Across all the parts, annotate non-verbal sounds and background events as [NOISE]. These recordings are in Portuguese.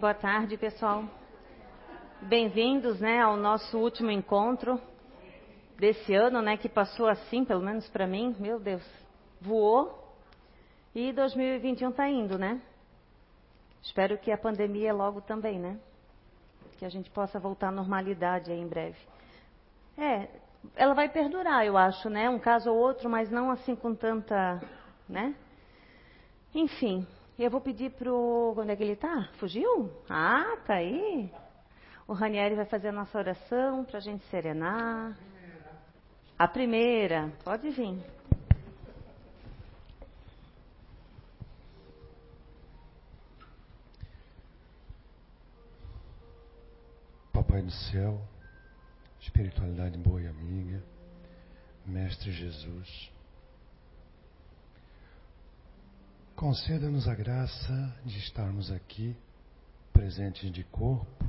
Boa tarde, pessoal. Bem-vindos, né, ao nosso último encontro desse ano, né, que passou assim, pelo menos para mim, meu Deus, voou. E 2021 está indo, né? Espero que a pandemia logo também, né? Que a gente possa voltar à normalidade em breve. É, ela vai perdurar, eu acho, né? Um caso ou outro, mas não assim com tanta, né? Enfim, eu vou pedir pro. Onde é que ele está? Fugiu? Ah, tá aí. O Ranieri vai fazer a nossa oração para a gente serenar. A primeira, pode vir. Papai do céu, espiritualidade boa e amiga, Mestre Jesus, conceda-nos a graça de estarmos aqui, presentes de corpo,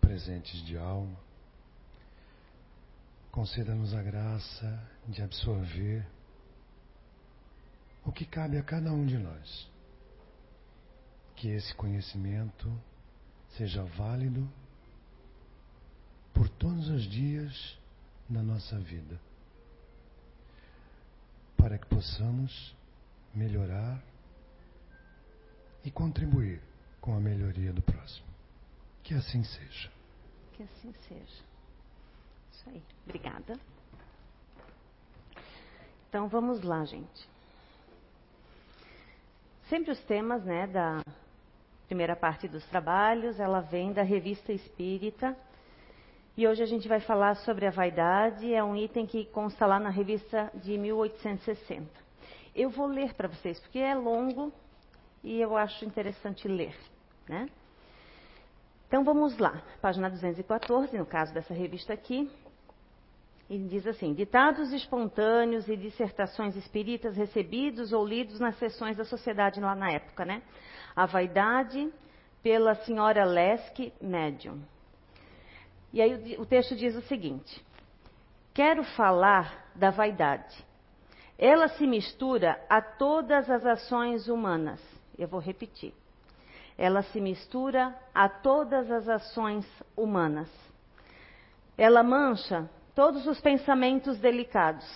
presentes de alma. Conceda-nos a graça de absorver o que cabe a cada um de nós. Que esse conhecimento seja válido por todos os dias da nossa vida, para que possamos melhorar e contribuir com a melhoria do próximo. Que assim seja. Que assim seja. Isso aí. Obrigada. Então vamos lá, gente. Sempre os temas, né, da primeira parte dos trabalhos, ela vem da Revista Espírita e hoje a gente vai falar sobre a vaidade, é um item que consta lá na revista de 1860. Eu vou ler para vocês, porque é longo e eu acho interessante ler, né? Então vamos lá, página 214, no caso dessa revista aqui. E diz assim: Ditados espontâneos e dissertações espíritas recebidos ou lidos nas sessões da sociedade lá na época, né? A vaidade pela senhora Leske, médium. E aí o texto diz o seguinte: Quero falar da vaidade. Ela se mistura a todas as ações humanas. Eu vou repetir. Ela se mistura a todas as ações humanas. Ela mancha todos os pensamentos delicados.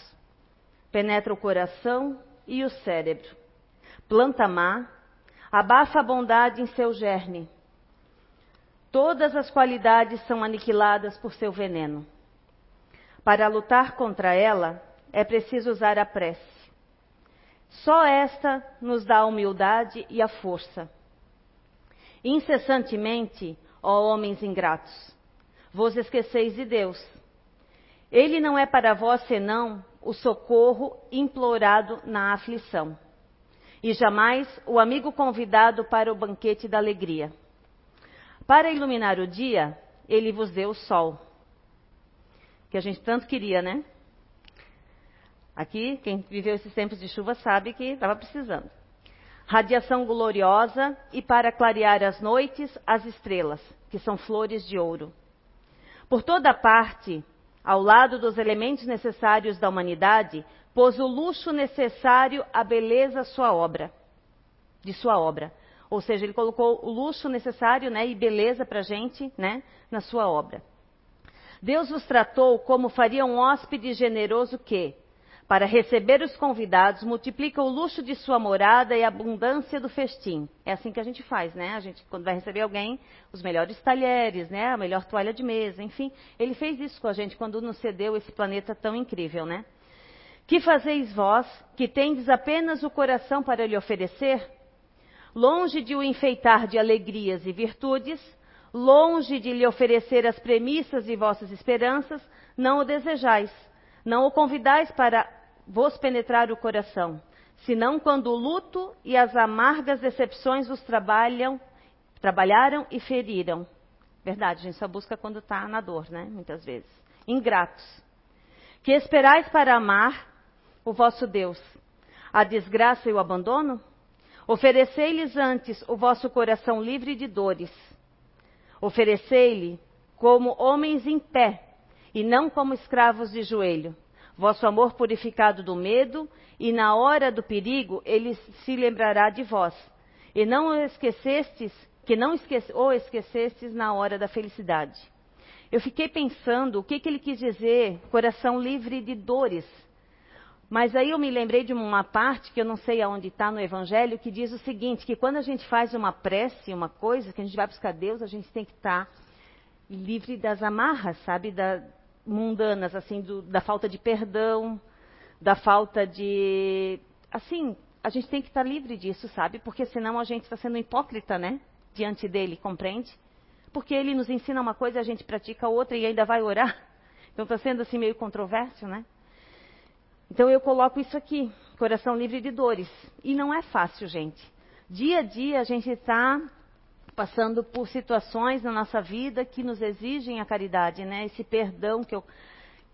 Penetra o coração e o cérebro. Planta má, abafa a bondade em seu germe Todas as qualidades são aniquiladas por seu veneno. Para lutar contra ela, é preciso usar a prece. Só esta nos dá a humildade e a força. Incessantemente, ó homens ingratos, vos esqueceis de Deus. Ele não é para vós senão o socorro implorado na aflição, e jamais o amigo convidado para o banquete da alegria. Para iluminar o dia, ele vos deu o sol. Que a gente tanto queria, né? Aqui, quem viveu esses tempos de chuva sabe que estava precisando. Radiação gloriosa e para clarear as noites, as estrelas, que são flores de ouro. Por toda parte, ao lado dos elementos necessários da humanidade, pôs o luxo necessário à beleza sua obra, de sua obra. Ou seja, ele colocou o luxo necessário né, e beleza para a gente né, na sua obra. Deus os tratou como faria um hóspede generoso que, para receber os convidados, multiplica o luxo de sua morada e a abundância do festim. É assim que a gente faz, né? A gente, quando vai receber alguém, os melhores talheres, né? A melhor toalha de mesa, enfim. Ele fez isso com a gente quando nos cedeu esse planeta tão incrível, né? Que fazeis vós, que tendes apenas o coração para lhe oferecer? longe de o enfeitar de alegrias e virtudes, longe de lhe oferecer as premissas de vossas esperanças, não o desejais, não o convidais para vos penetrar o coração, senão quando o luto e as amargas decepções vos trabalham, trabalharam e feriram. Verdade, a gente só busca quando está na dor, né? Muitas vezes. Ingratos. Que esperais para amar o vosso Deus? A desgraça e o abandono? Oferecei-lhes antes o vosso coração livre de dores. Oferecei-lhe como homens em pé, e não como escravos de joelho. Vosso amor purificado do medo, e na hora do perigo ele se lembrará de vós. e não esquecestes, que não esquece, ou esquecestes na hora da felicidade. Eu fiquei pensando o que, que ele quis dizer, coração livre de dores. Mas aí eu me lembrei de uma parte que eu não sei aonde está no Evangelho, que diz o seguinte, que quando a gente faz uma prece, uma coisa, que a gente vai buscar Deus, a gente tem que estar tá livre das amarras, sabe, da, mundanas, assim, do, da falta de perdão, da falta de, assim, a gente tem que estar livre disso, sabe? Porque senão a gente está sendo hipócrita, né? Diante dele, compreende? Porque ele nos ensina uma coisa, a gente pratica outra e ainda vai orar. Então está sendo assim meio controverso, né? Então eu coloco isso aqui, coração livre de dores. E não é fácil, gente. Dia a dia a gente está passando por situações na nossa vida que nos exigem a caridade, né? Esse perdão que eu,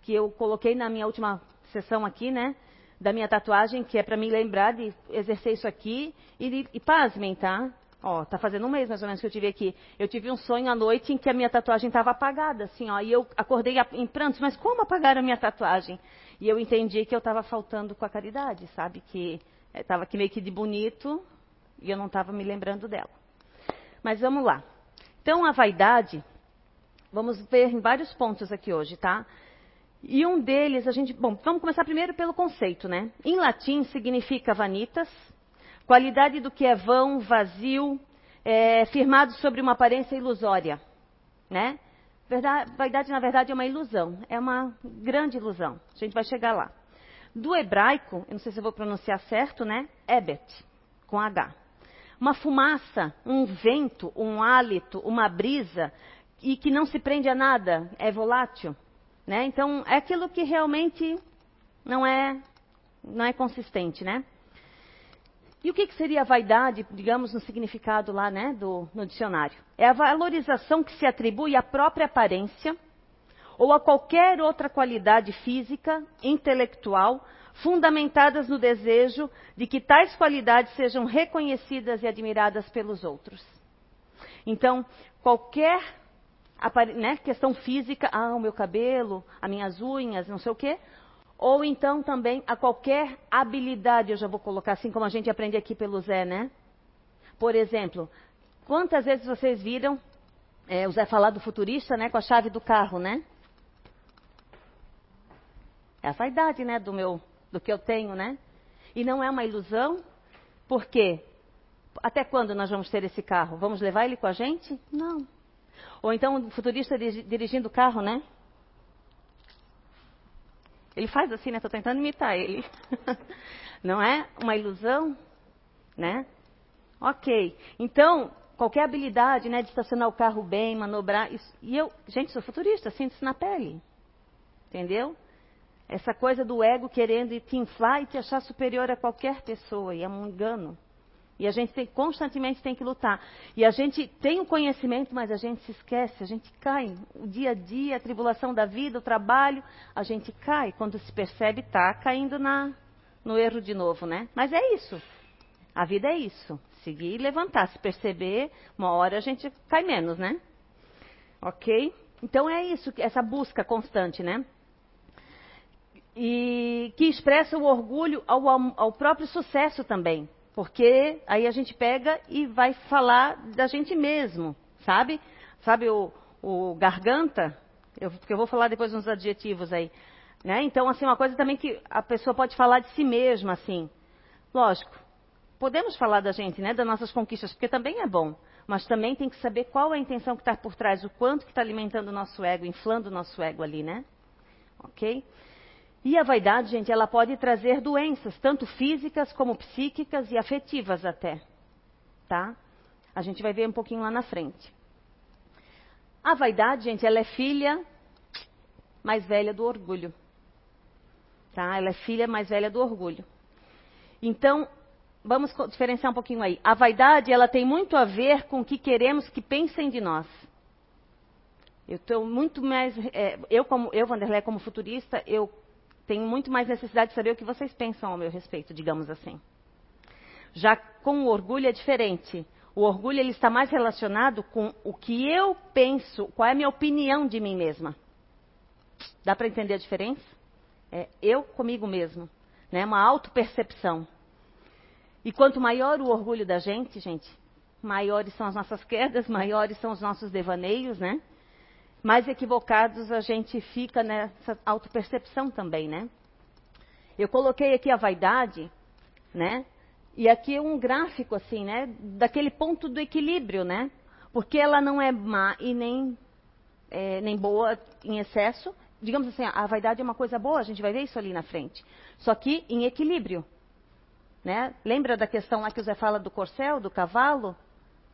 que eu coloquei na minha última sessão aqui, né? Da minha tatuagem, que é para me lembrar de exercer isso aqui. E, e pasmem, tá? Ó, tá fazendo um mês mais ou menos que eu tive aqui. Eu tive um sonho à noite em que a minha tatuagem estava apagada, assim, ó. E eu acordei em prantos, mas como apagaram a minha tatuagem? E eu entendi que eu estava faltando com a caridade, sabe? Que estava eh, aqui meio que de bonito e eu não estava me lembrando dela. Mas vamos lá. Então, a vaidade, vamos ver em vários pontos aqui hoje, tá? E um deles, a gente. Bom, vamos começar primeiro pelo conceito, né? Em latim significa vanitas, qualidade do que é vão, vazio, é, firmado sobre uma aparência ilusória, né? Verdade, vaidade, na verdade, é uma ilusão, é uma grande ilusão. A gente vai chegar lá. Do hebraico, eu não sei se eu vou pronunciar certo, né? Ebet, com H uma fumaça, um vento, um hálito, uma brisa, e que não se prende a nada, é volátil. Né? Então, é aquilo que realmente não é, não é consistente, né? E o que, que seria a vaidade, digamos, no significado lá, né, do, no dicionário? É a valorização que se atribui à própria aparência ou a qualquer outra qualidade física, intelectual fundamentadas no desejo de que tais qualidades sejam reconhecidas e admiradas pelos outros. Então, qualquer né, questão física, ah, o meu cabelo, as minhas unhas, não sei o quê, ou então também a qualquer habilidade, eu já vou colocar assim como a gente aprende aqui pelo Zé, né? Por exemplo, quantas vezes vocês viram é, o Zé falar do futurista, né, com a chave do carro, né? É a vaidade, né, do meu do que eu tenho, né? E não é uma ilusão, porque até quando nós vamos ter esse carro? Vamos levar ele com a gente? Não. Ou então o futurista dirigindo o carro, né? Ele faz assim, né? Estou tentando imitar ele. [LAUGHS] Não é uma ilusão, né? Ok. Então, qualquer habilidade, né, de estacionar o carro bem, manobrar, isso, e eu, gente, sou futurista, sinto isso na pele. Entendeu? Essa coisa do ego querendo te inflar e te achar superior a qualquer pessoa, e é um engano. E a gente tem, constantemente tem que lutar. E a gente tem o conhecimento, mas a gente se esquece, a gente cai. O dia a dia, a tribulação da vida, o trabalho, a gente cai. Quando se percebe, está caindo na, no erro de novo, né? Mas é isso. A vida é isso. Seguir e levantar. Se perceber, uma hora a gente cai menos, né? Ok? Então é isso, essa busca constante, né? E que expressa o orgulho ao, ao, próprio sucesso também. Porque aí a gente pega e vai falar da gente mesmo, sabe? Sabe o, o garganta? Eu, porque eu vou falar depois uns adjetivos aí. Né? Então, assim, uma coisa também que a pessoa pode falar de si mesma, assim. Lógico, podemos falar da gente, né? Das nossas conquistas, porque também é bom. Mas também tem que saber qual é a intenção que está por trás, o quanto que está alimentando o nosso ego, inflando o nosso ego ali, né? Ok? E a vaidade, gente, ela pode trazer doenças, tanto físicas como psíquicas e afetivas até. Tá? A gente vai ver um pouquinho lá na frente. A vaidade, gente, ela é filha mais velha do orgulho. Tá? Ela é filha mais velha do orgulho. Então, vamos diferenciar um pouquinho aí. A vaidade, ela tem muito a ver com o que queremos que pensem de nós. Eu estou muito mais, é, eu como eu Vanderlei como futurista, eu tenho muito mais necessidade de saber o que vocês pensam ao meu respeito, digamos assim. Já com o orgulho é diferente. O orgulho ele está mais relacionado com o que eu penso, qual é a minha opinião de mim mesma. Dá para entender a diferença? É eu comigo mesmo, né? Uma autopercepção. E quanto maior o orgulho da gente, gente, maiores são as nossas [LAUGHS] quedas, maiores são os nossos devaneios, né? Mais equivocados a gente fica nessa autopercepção também, né? Eu coloquei aqui a vaidade, né? E aqui um gráfico assim, né? Daquele ponto do equilíbrio, né? Porque ela não é má e nem, é, nem boa em excesso. Digamos assim, a vaidade é uma coisa boa, a gente vai ver isso ali na frente. Só que em equilíbrio. Né? Lembra da questão lá que o Zé fala do corcel, do cavalo?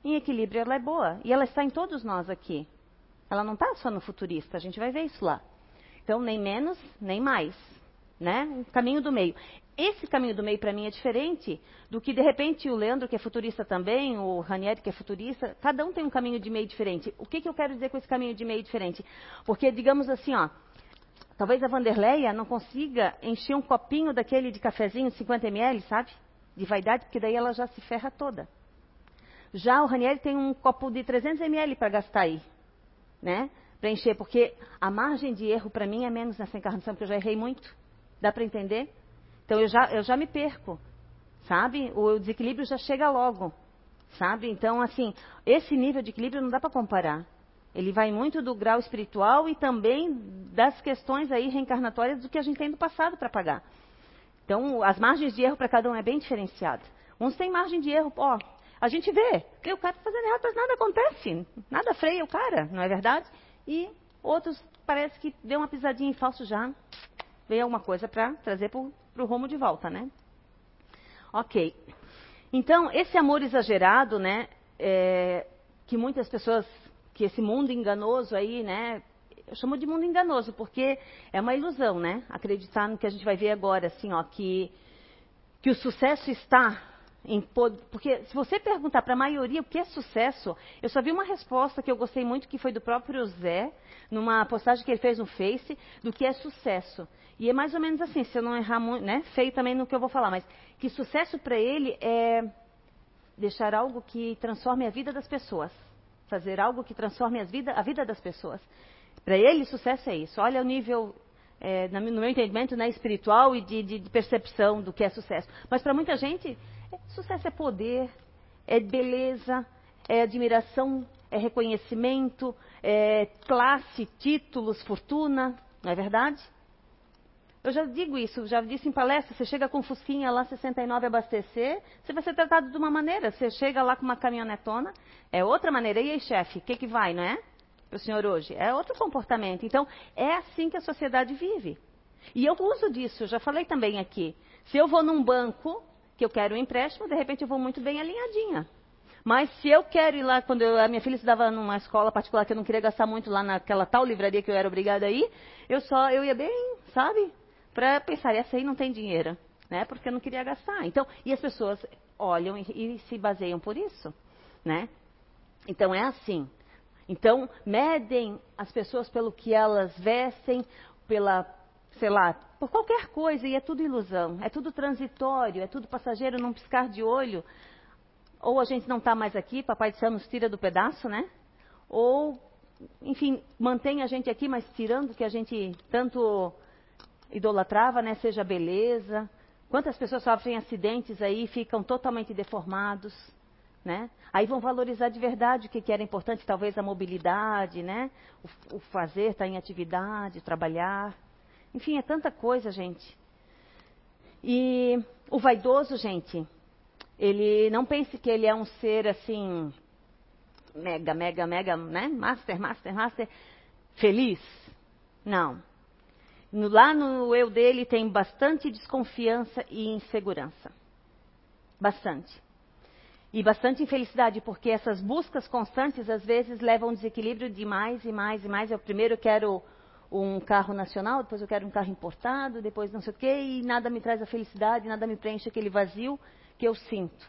Em equilíbrio ela é boa. E ela está em todos nós aqui. Ela não está só no futurista, a gente vai ver isso lá. Então, nem menos, nem mais. Né? Um caminho do meio. Esse caminho do meio para mim é diferente do que de repente o Leandro, que é futurista também, o Ranieri, que é futurista, cada um tem um caminho de meio diferente. O que, que eu quero dizer com esse caminho de meio diferente? Porque, digamos assim, ó, talvez a Vanderleia não consiga encher um copinho daquele de cafezinho de 50 ml, sabe? De vaidade, porque daí ela já se ferra toda. Já o Ranieri tem um copo de 300 ml para gastar aí, né? Para encher, porque a margem de erro para mim é menos nessa encarnação, porque eu já errei muito. Dá para entender? Então eu já, eu já me perco, sabe? O desequilíbrio já chega logo, sabe? Então, assim, esse nível de equilíbrio não dá para comparar. Ele vai muito do grau espiritual e também das questões aí reencarnatórias do que a gente tem do passado para pagar. Então, as margens de erro para cada um é bem diferenciada. Uns têm margem de erro, ó, a gente vê, que o cara está fazendo errado, mas nada acontece, nada freia o cara, não é verdade? E outros parece que deu uma pisadinha em falso já, veio alguma coisa para trazer para o rumo de volta, né? Ok. Então, esse amor exagerado, né, é, que muitas pessoas, que esse mundo enganoso aí, né, eu chamo de mundo enganoso, porque é uma ilusão, né, acreditar no que a gente vai ver agora, assim, ó, que, que o sucesso está em, porque se você perguntar para a maioria o que é sucesso, eu só vi uma resposta que eu gostei muito, que foi do próprio Zé, numa postagem que ele fez no Face, do que é sucesso. E é mais ou menos assim, se eu não errar muito, né? Feio também no que eu vou falar, mas que sucesso para ele é deixar algo que transforme a vida das pessoas. Fazer algo que transforme a vida, a vida das pessoas. Para ele, sucesso é isso. Olha o nível, é, no meu entendimento, né, espiritual e de, de, percepção do que é sucesso. Mas para muita gente, sucesso é poder, é beleza, é admiração, é reconhecimento, é classe, títulos, fortuna, não é verdade? Eu já digo isso, já disse em palestra, você chega com Fusquinha lá 69 abastecer, você vai ser tratado de uma maneira. Você chega lá com uma caminhonetona, é outra maneira. E aí, chefe, o que, que vai, não é? Para o senhor hoje? É outro comportamento. Então, é assim que a sociedade vive. E eu uso disso, já falei também aqui. Se eu vou num banco que eu quero um empréstimo, de repente eu vou muito bem alinhadinha. Mas se eu quero ir lá, quando eu, a minha filha estudava numa escola particular que eu não queria gastar muito lá naquela tal livraria que eu era obrigada a ir, eu só, eu ia bem, sabe? Para pensar, essa aí não tem dinheiro, né? Porque eu não queria gastar. Então, e as pessoas olham e, e se baseiam por isso, né? Então é assim. Então, medem as pessoas pelo que elas vestem, pela sei lá, por qualquer coisa, e é tudo ilusão, é tudo transitório, é tudo passageiro num piscar de olho. Ou a gente não está mais aqui, Papai do Céu nos tira do pedaço, né? Ou, enfim, mantém a gente aqui, mas tirando que a gente tanto idolatrava, né? Seja beleza. Quantas pessoas sofrem acidentes aí ficam totalmente deformados, né? Aí vão valorizar de verdade o que, que era importante, talvez a mobilidade, né? O, o fazer, estar tá em atividade, trabalhar. Enfim, é tanta coisa, gente. E o vaidoso, gente, ele não pense que ele é um ser assim, mega, mega, mega, né? Master, master, master, feliz. Não. Lá no eu dele tem bastante desconfiança e insegurança. Bastante. E bastante infelicidade, porque essas buscas constantes às vezes levam a um desequilíbrio de mais e mais e mais. Eu primeiro quero um carro nacional, depois eu quero um carro importado, depois não sei o quê, e nada me traz a felicidade, nada me preenche aquele vazio que eu sinto.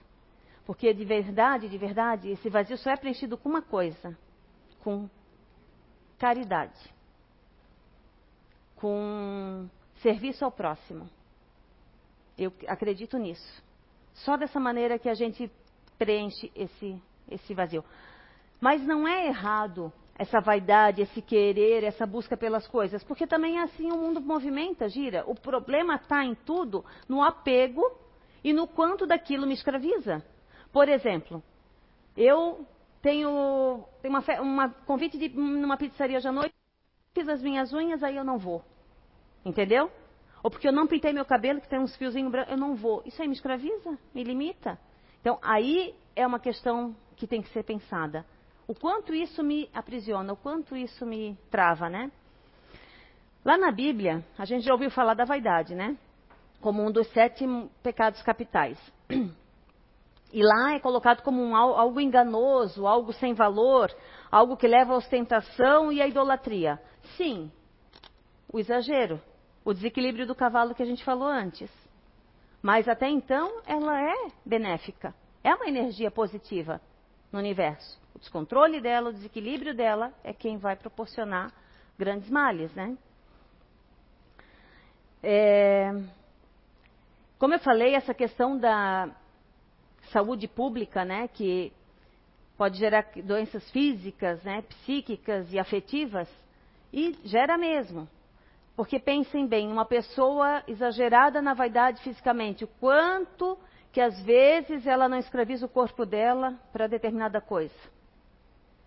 Porque de verdade, de verdade, esse vazio só é preenchido com uma coisa: com caridade, com serviço ao próximo. Eu acredito nisso. Só dessa maneira que a gente preenche esse, esse vazio. Mas não é errado essa vaidade, esse querer, essa busca pelas coisas, porque também é assim o mundo movimenta, gira. O problema está em tudo, no apego e no quanto daquilo me escraviza. Por exemplo, eu tenho, tenho uma, uma, convite de numa pizzaria hoje à noite, fiz as minhas unhas, aí eu não vou. Entendeu? Ou porque eu não pintei meu cabelo, que tem uns fiozinhos brancos, eu não vou. Isso aí me escraviza, me limita. Então, aí é uma questão que tem que ser pensada. O quanto isso me aprisiona, o quanto isso me trava, né? Lá na Bíblia, a gente já ouviu falar da vaidade, né? Como um dos sete pecados capitais. E lá é colocado como um, algo enganoso, algo sem valor, algo que leva à ostentação e à idolatria. Sim, o exagero, o desequilíbrio do cavalo que a gente falou antes. Mas até então ela é benéfica. É uma energia positiva no universo. O descontrole dela, o desequilíbrio dela é quem vai proporcionar grandes males, né? É, como eu falei, essa questão da saúde pública, né, que pode gerar doenças físicas, né, psíquicas e afetivas, e gera mesmo. Porque pensem bem, uma pessoa exagerada na vaidade fisicamente, o quanto que às vezes ela não escraviza o corpo dela para determinada coisa,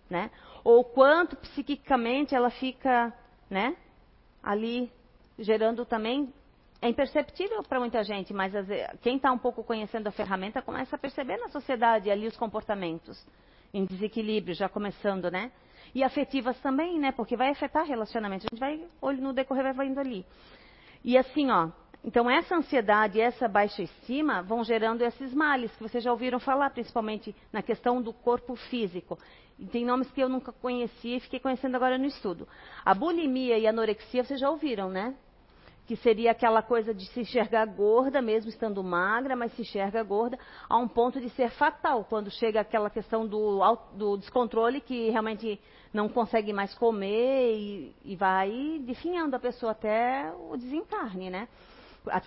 né? Ou quanto psiquicamente ela fica, né, ali gerando também é imperceptível para muita gente, mas quem está um pouco conhecendo a ferramenta começa a perceber na sociedade ali os comportamentos em desequilíbrio, já começando, né? E afetivas também, né? Porque vai afetar relacionamentos. A gente vai, no decorrer, vai indo ali. E assim, ó. Então, essa ansiedade essa baixa estima vão gerando esses males que vocês já ouviram falar, principalmente na questão do corpo físico. E tem nomes que eu nunca conhecia e fiquei conhecendo agora no estudo. A bulimia e a anorexia vocês já ouviram, né? que seria aquela coisa de se enxergar gorda, mesmo estando magra, mas se enxerga gorda, a um ponto de ser fatal, quando chega aquela questão do, do descontrole, que realmente não consegue mais comer e, e vai definhando a pessoa até o desencarne, né?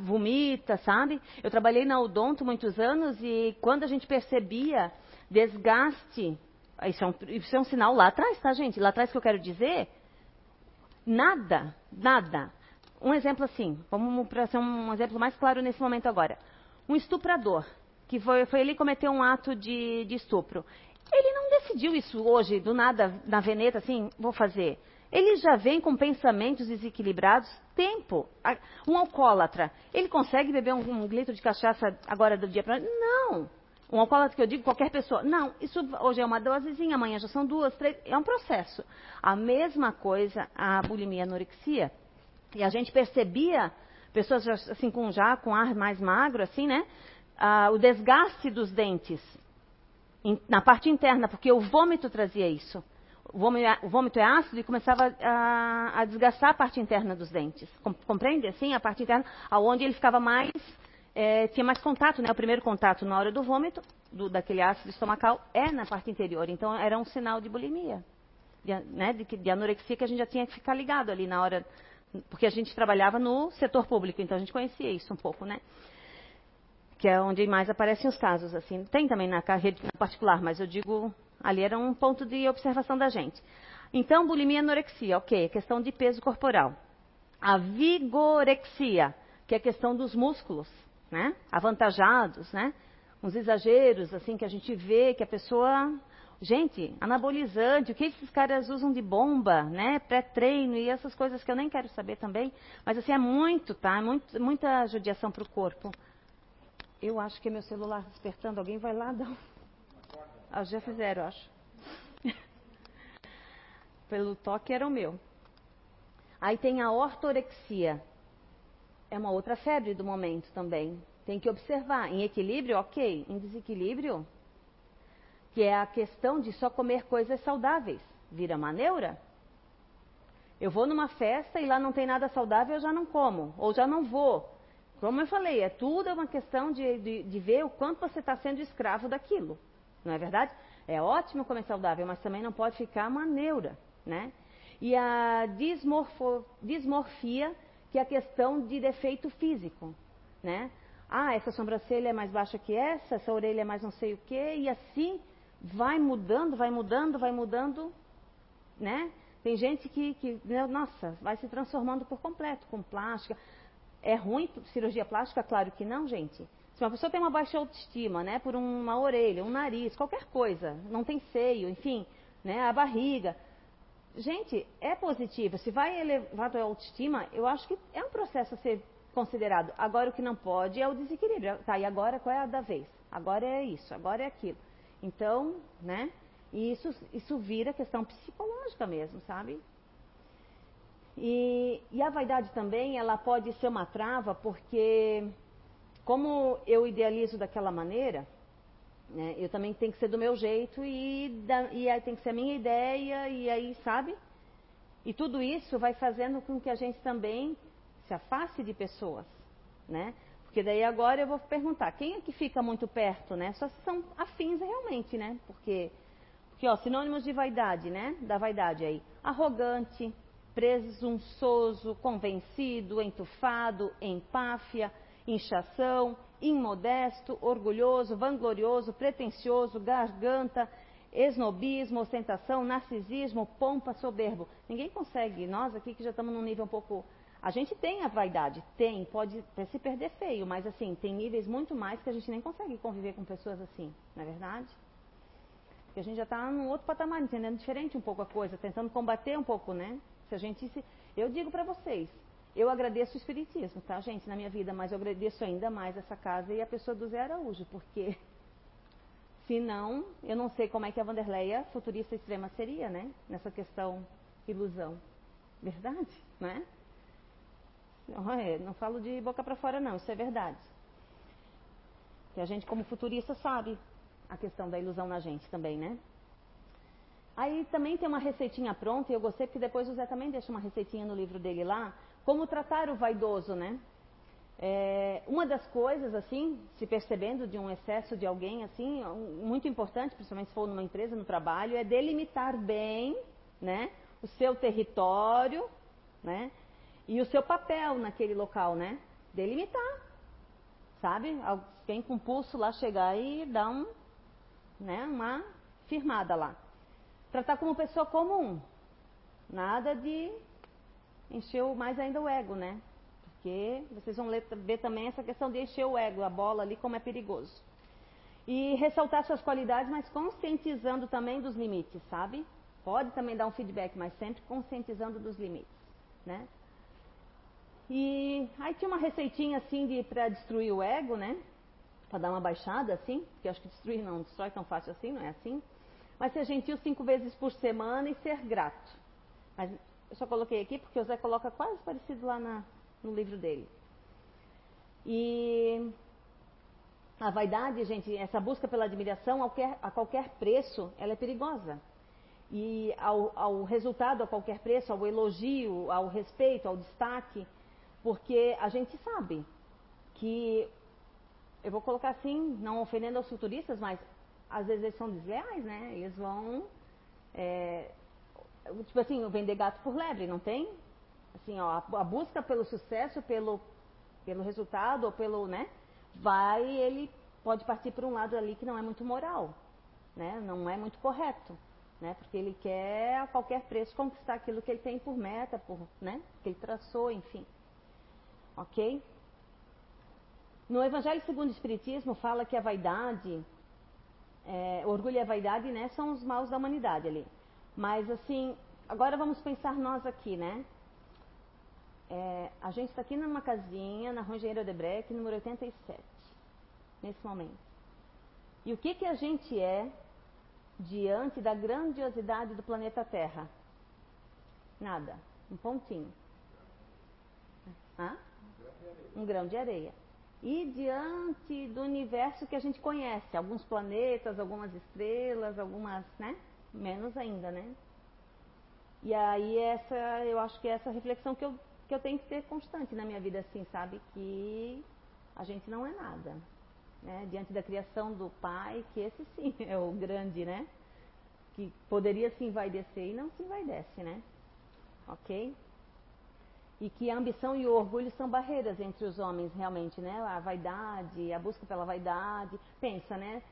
Vomita, sabe? Eu trabalhei na Odonto muitos anos e quando a gente percebia desgaste, isso é um, isso é um sinal lá atrás, tá, gente? Lá atrás que eu quero dizer, nada, nada um exemplo assim, vamos para ser um exemplo mais claro nesse momento agora. Um estuprador, que foi, foi ele cometer um ato de, de estupro. Ele não decidiu isso hoje, do nada, na veneta, assim, vou fazer. Ele já vem com pensamentos desequilibrados tempo. Um alcoólatra, ele consegue beber um, um litro de cachaça agora do dia para Não. Um alcoólatra que eu digo, qualquer pessoa. Não, isso hoje é uma dosezinha, amanhã já são duas, três. É um processo. A mesma coisa a bulimia anorexia. E a gente percebia pessoas assim com já com ar mais magro, assim, né? Ah, o desgaste dos dentes na parte interna, porque o vômito trazia isso. O vômito, é, o vômito é ácido e começava a, a, desgastar a parte interna dos dentes. Compreende? Assim, a parte interna, aonde ele ficava mais, é, tinha mais contato, né? O primeiro contato na hora do vômito, do, daquele ácido estomacal, é na parte interior. Então, era um sinal de bulimia, de, né? de, de anorexia que a gente já tinha que ficar ligado ali na hora porque a gente trabalhava no setor público, então a gente conhecia isso um pouco, né? Que é onde mais aparecem os casos, assim. Tem também na rede particular, mas eu digo, ali era um ponto de observação da gente. Então, bulimia e anorexia, ok, questão de peso corporal. A vigorexia, que é questão dos músculos, né? Avantajados, né? Uns exageros, assim, que a gente vê que a pessoa Gente, anabolizante, o que esses caras usam de bomba, né? Pré-treino e essas coisas que eu nem quero saber também. Mas assim, é muito, tá? É muito, muita judiação para o corpo. Eu acho que é meu celular despertando. Alguém vai lá dar Ah, já fizeram, acho. [LAUGHS] Pelo toque era o meu. Aí tem a ortorexia. É uma outra febre do momento também. Tem que observar. Em equilíbrio, ok. Em desequilíbrio, que é a questão de só comer coisas saudáveis. Vira maneira? Eu vou numa festa e lá não tem nada saudável, eu já não como, ou já não vou. Como eu falei, é tudo uma questão de, de, de ver o quanto você está sendo escravo daquilo. Não é verdade? É ótimo comer saudável, mas também não pode ficar maneira, né? E a dismorfo, dismorfia, que é a questão de defeito físico, né? Ah, essa sobrancelha é mais baixa que essa, essa orelha é mais não sei o quê, e assim vai mudando, vai mudando, vai mudando, né? Tem gente que, que né, nossa, vai se transformando por completo com plástica. É ruim cirurgia plástica? Claro que não, gente. Se uma pessoa tem uma baixa autoestima, né, por uma orelha, um nariz, qualquer coisa, não tem seio, enfim, né, a barriga, gente, é positivo. Se vai elevar a tua autoestima, eu acho que é um processo a ser considerado. Agora o que não pode é o desequilíbrio. Tá, e agora qual é a da vez? Agora é isso, agora é aquilo. Então, né? E isso, isso vira questão psicológica mesmo, sabe? E, e a vaidade também, ela pode ser uma trava, porque como eu idealizo daquela maneira, né, eu também tenho que ser do meu jeito e, da, e aí tem que ser a minha ideia, e aí, sabe? E tudo isso vai fazendo com que a gente também se afaste de pessoas, né? Porque daí agora eu vou perguntar, quem é que fica muito perto, né? Só são afins realmente, né? Porque, porque ó, sinônimos de vaidade, né? Da vaidade aí. Arrogante, presunçoso, convencido, entufado, empáfia, inchação, imodesto, orgulhoso, vanglorioso, pretensioso, garganta, esnobismo, ostentação, narcisismo, pompa, soberbo. Ninguém consegue, nós aqui que já estamos num nível um pouco. A gente tem a vaidade, tem, pode se perder feio, mas assim, tem níveis muito mais que a gente nem consegue conviver com pessoas assim, não é verdade? Porque a gente já está num outro patamar, entendendo diferente um pouco a coisa, tentando combater um pouco, né? Se a gente se... Eu digo para vocês, eu agradeço o Espiritismo, tá, gente, na minha vida, mas eu agradeço ainda mais essa casa e a pessoa do Zé Araújo, porque [LAUGHS] senão eu não sei como é que a Vanderleia, futurista extrema, seria, né? Nessa questão ilusão. Verdade, não é? Não falo de boca para fora, não, isso é verdade. Que a gente, como futurista, sabe a questão da ilusão na gente também, né? Aí também tem uma receitinha pronta, e eu gostei porque depois o Zé também deixa uma receitinha no livro dele lá, como tratar o vaidoso, né? É, uma das coisas, assim, se percebendo de um excesso de alguém, assim, muito importante, principalmente se for numa empresa, no trabalho, é delimitar bem, né, o seu território, né, e o seu papel naquele local, né? Delimitar, sabe? Alguém com pulso lá chegar e dar um, né, uma firmada lá. Tratar como pessoa comum, nada de encher mais ainda o ego, né? Porque vocês vão ver também essa questão de encher o ego, a bola ali, como é perigoso. E ressaltar suas qualidades, mas conscientizando também dos limites, sabe? Pode também dar um feedback, mas sempre conscientizando dos limites, né? E aí tinha uma receitinha assim de para destruir o ego, né? Para dar uma baixada assim, que eu acho que destruir não destrói tão fácil assim, não é assim? Mas ser gentil cinco vezes por semana e ser grato. Mas eu só coloquei aqui porque o Zé coloca quase parecido lá na, no livro dele. E a vaidade, gente, essa busca pela admiração a qualquer, a qualquer preço, ela é perigosa. E ao, ao, resultado a qualquer preço, ao elogio, ao respeito, ao destaque, porque a gente sabe que, eu vou colocar assim, não ofendendo aos futuristas, mas às vezes eles são desleais, né? Eles vão é, tipo assim, vender gato por lebre, não tem? Assim, ó, a busca pelo sucesso, pelo, pelo resultado, ou pelo, né? Vai, ele pode partir por um lado ali que não é muito moral, né? Não é muito correto, né? Porque ele quer a qualquer preço conquistar aquilo que ele tem por meta, por, né? Que ele traçou, enfim. Ok? No Evangelho segundo o Espiritismo fala que a vaidade, é, orgulho e a vaidade, né? São os maus da humanidade ali. Mas assim, agora vamos pensar nós aqui, né? É, a gente está aqui numa casinha na Rua Engenheiro Odebrecht, número 87, nesse momento. E o que, que a gente é diante da grandiosidade do planeta Terra? Nada, um pontinho. Hã? Um grão de areia. E diante do universo que a gente conhece, alguns planetas, algumas estrelas, algumas, né? menos ainda, né? E aí essa, eu acho que é essa reflexão que eu, que eu tenho que ter constante na minha vida, assim, sabe? Que a gente não é nada, né? Diante da criação do Pai, que esse sim [LAUGHS] é o grande, né? Que poderia se envaidecer e não se envaidece, né? Ok? E que a ambição e o orgulho são barreiras entre os homens, realmente, né? A vaidade, a busca pela vaidade. Pensa, né?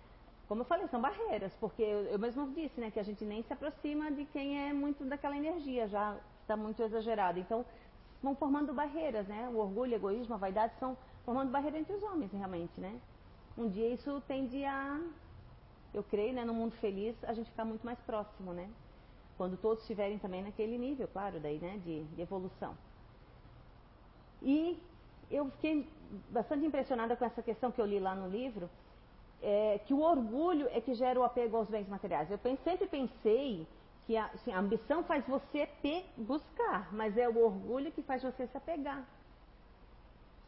como eu falei, são barreiras, porque eu, eu mesmo disse, né, que a gente nem se aproxima de quem é muito daquela energia, já está muito exagerado. Então, vão formando barreiras, né? O orgulho, o egoísmo, a vaidade são formando barreiras entre os homens, realmente, né? um dia isso tende a, eu creio, né, no mundo feliz, a gente ficar muito mais próximo, né? Quando todos estiverem também naquele nível, claro, daí, né, de, de evolução. E eu fiquei bastante impressionada com essa questão que eu li lá no livro, é, que o orgulho é que gera o apego aos bens materiais. Eu sempre pensei que a, assim, a ambição faz você buscar, mas é o orgulho que faz você se apegar.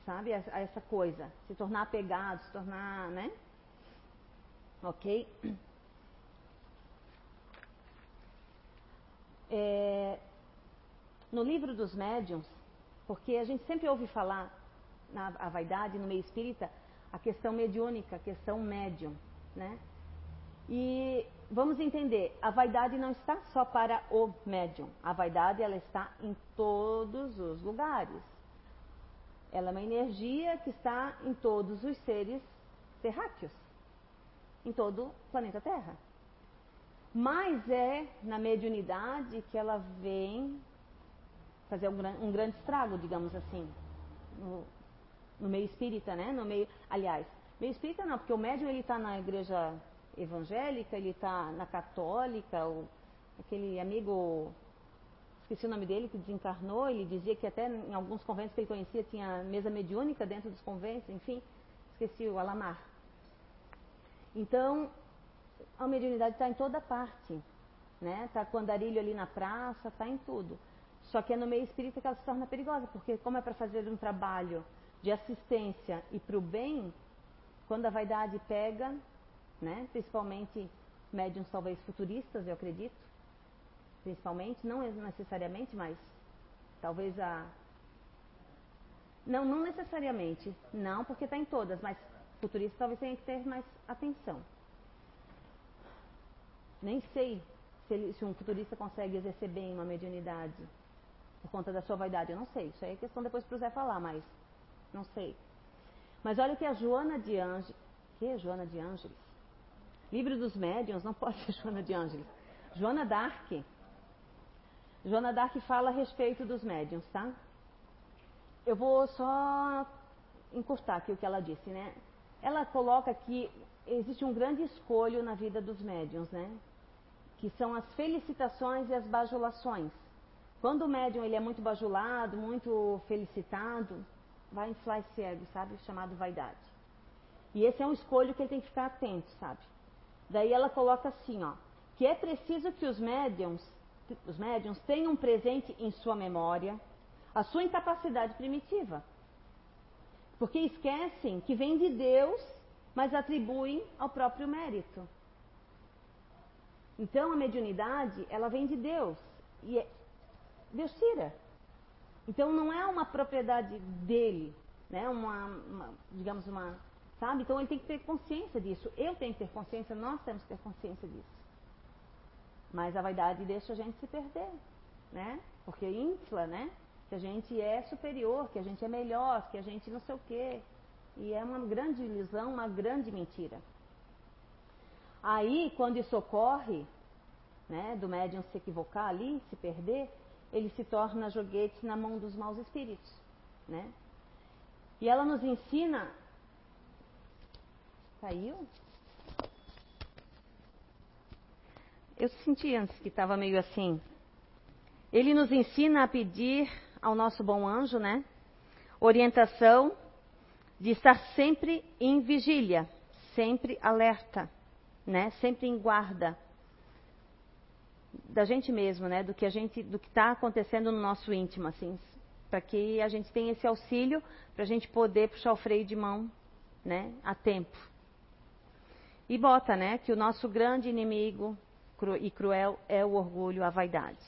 Sabe? A, a essa coisa. Se tornar apegado, se tornar, né? Ok? É, no livro dos médiums, porque a gente sempre ouve falar na a vaidade, no meio espírita, a questão mediúnica, a questão médium, né? E vamos entender, a vaidade não está só para o médium. A vaidade ela está em todos os lugares. Ela é uma energia que está em todos os seres terráqueos, em todo o planeta Terra. Mas é na mediunidade que ela vem fazer um, um grande estrago, digamos assim, no, no, meio espírita, né? No meio, aliás, meio espírita não, porque o médium ele está na igreja evangélica, ele está na católica, o, aquele amigo, esqueci o nome dele, que desencarnou, ele dizia que até em alguns conventos que ele conhecia tinha mesa mediúnica dentro dos conventos, enfim, esqueci o Alamar. Então, a mediunidade está em toda parte, né? Está com andarilho ali na praça, está em tudo. Só que é no meio espírita que ela se torna perigosa, porque como é para fazer um trabalho de assistência e para o bem, quando a vaidade pega, né? principalmente médiums talvez futuristas, eu acredito, principalmente, não necessariamente, mas talvez a. Não, não necessariamente, não, porque está em todas, mas futuristas talvez tenha que ter mais atenção. Nem sei se, ele, se um futurista consegue exercer bem uma mediunidade por conta da sua vaidade, eu não sei. Isso aí é questão depois para o Zé falar, mas não sei. Mas olha que a Joana de Ângeles. Que é Joana de Ângeles? Livro dos Médiuns, não pode ser Joana de Ângeles. Joana Dark. Joana Dark fala a respeito dos médiuns, tá? Eu vou só encurtar aqui o que ela disse, né? Ela coloca que existe um grande escolho na vida dos médiuns, né? Que são as felicitações e as bajulações. Quando o médium ele é muito bajulado, muito felicitado, vai inflar esse ego, sabe? Chamado vaidade. E esse é um escolho que ele tem que ficar atento, sabe? Daí ela coloca assim, ó, que é preciso que os médiums, os médiums tenham presente em sua memória a sua incapacidade primitiva. Porque esquecem que vem de Deus, mas atribuem ao próprio mérito. Então a mediunidade, ela vem de Deus. E é, Deus tira. Então não é uma propriedade dele, né? Uma, uma digamos uma Sabe? Então ele tem que ter consciência disso. Eu tenho que ter consciência, nós temos que ter consciência disso. Mas a vaidade deixa a gente se perder, né? Porque infla, né? Que a gente é superior, que a gente é melhor, que a gente não sei o quê. E é uma grande ilusão, uma grande mentira. Aí, quando isso ocorre, né, do médium se equivocar ali, se perder, ele se torna joguete na mão dos maus espíritos, né? E ela nos ensina Caiu? Eu senti antes que estava meio assim. Ele nos ensina a pedir ao nosso bom anjo, né? Orientação de estar sempre em vigília, sempre alerta, né? Sempre em guarda da gente mesmo, né? Do que a gente, do que está acontecendo no nosso íntimo, assim, para que a gente tenha esse auxílio para a gente poder puxar o freio de mão, né? A tempo. E bota, né, que o nosso grande inimigo cru e cruel é o orgulho, a vaidade.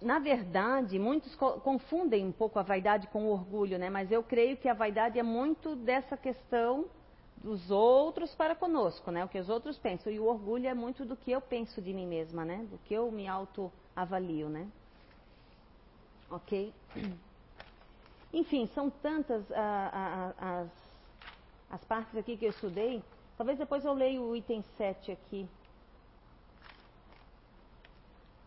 Na verdade, muitos co confundem um pouco a vaidade com o orgulho, né? Mas eu creio que a vaidade é muito dessa questão dos outros para conosco, né? O que os outros pensam. E o orgulho é muito do que eu penso de mim mesma, né? Do que eu me autoavalio, né? Ok? [CLEARS THROAT] Enfim, são tantas uh, uh, as as partes aqui que eu estudei. Talvez depois eu leia o item 7 aqui.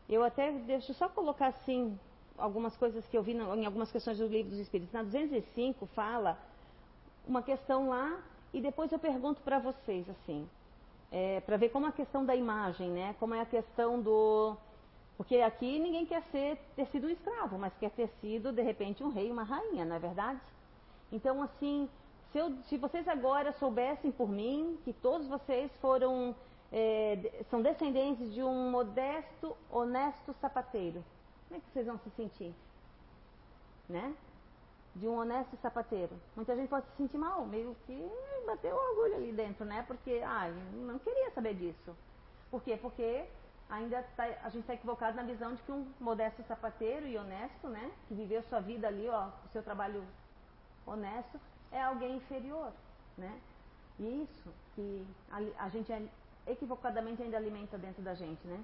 Eu até deixo só colocar assim algumas coisas que eu vi em algumas questões do livro dos Espíritos. Na 205 fala uma questão lá e depois eu pergunto para vocês assim, é, para ver como a questão da imagem, né? Como é a questão do porque aqui ninguém quer ser, ter sido um escravo, mas quer ter sido, de repente, um rei, uma rainha, não é verdade? Então, assim, se, eu, se vocês agora soubessem por mim que todos vocês foram, é, são descendentes de um modesto, honesto sapateiro, como é que vocês vão se sentir? Né? De um honesto sapateiro. Muita gente pode se sentir mal, meio que bateu orgulho ali dentro, né? Porque, ah, não queria saber disso. Por quê? Porque ainda tá, a gente está equivocado na visão de que um modesto sapateiro e honesto, né, que viveu sua vida ali, ó, o seu trabalho honesto, é alguém inferior, né? E isso que a, a gente é, equivocadamente ainda alimenta dentro da gente, né?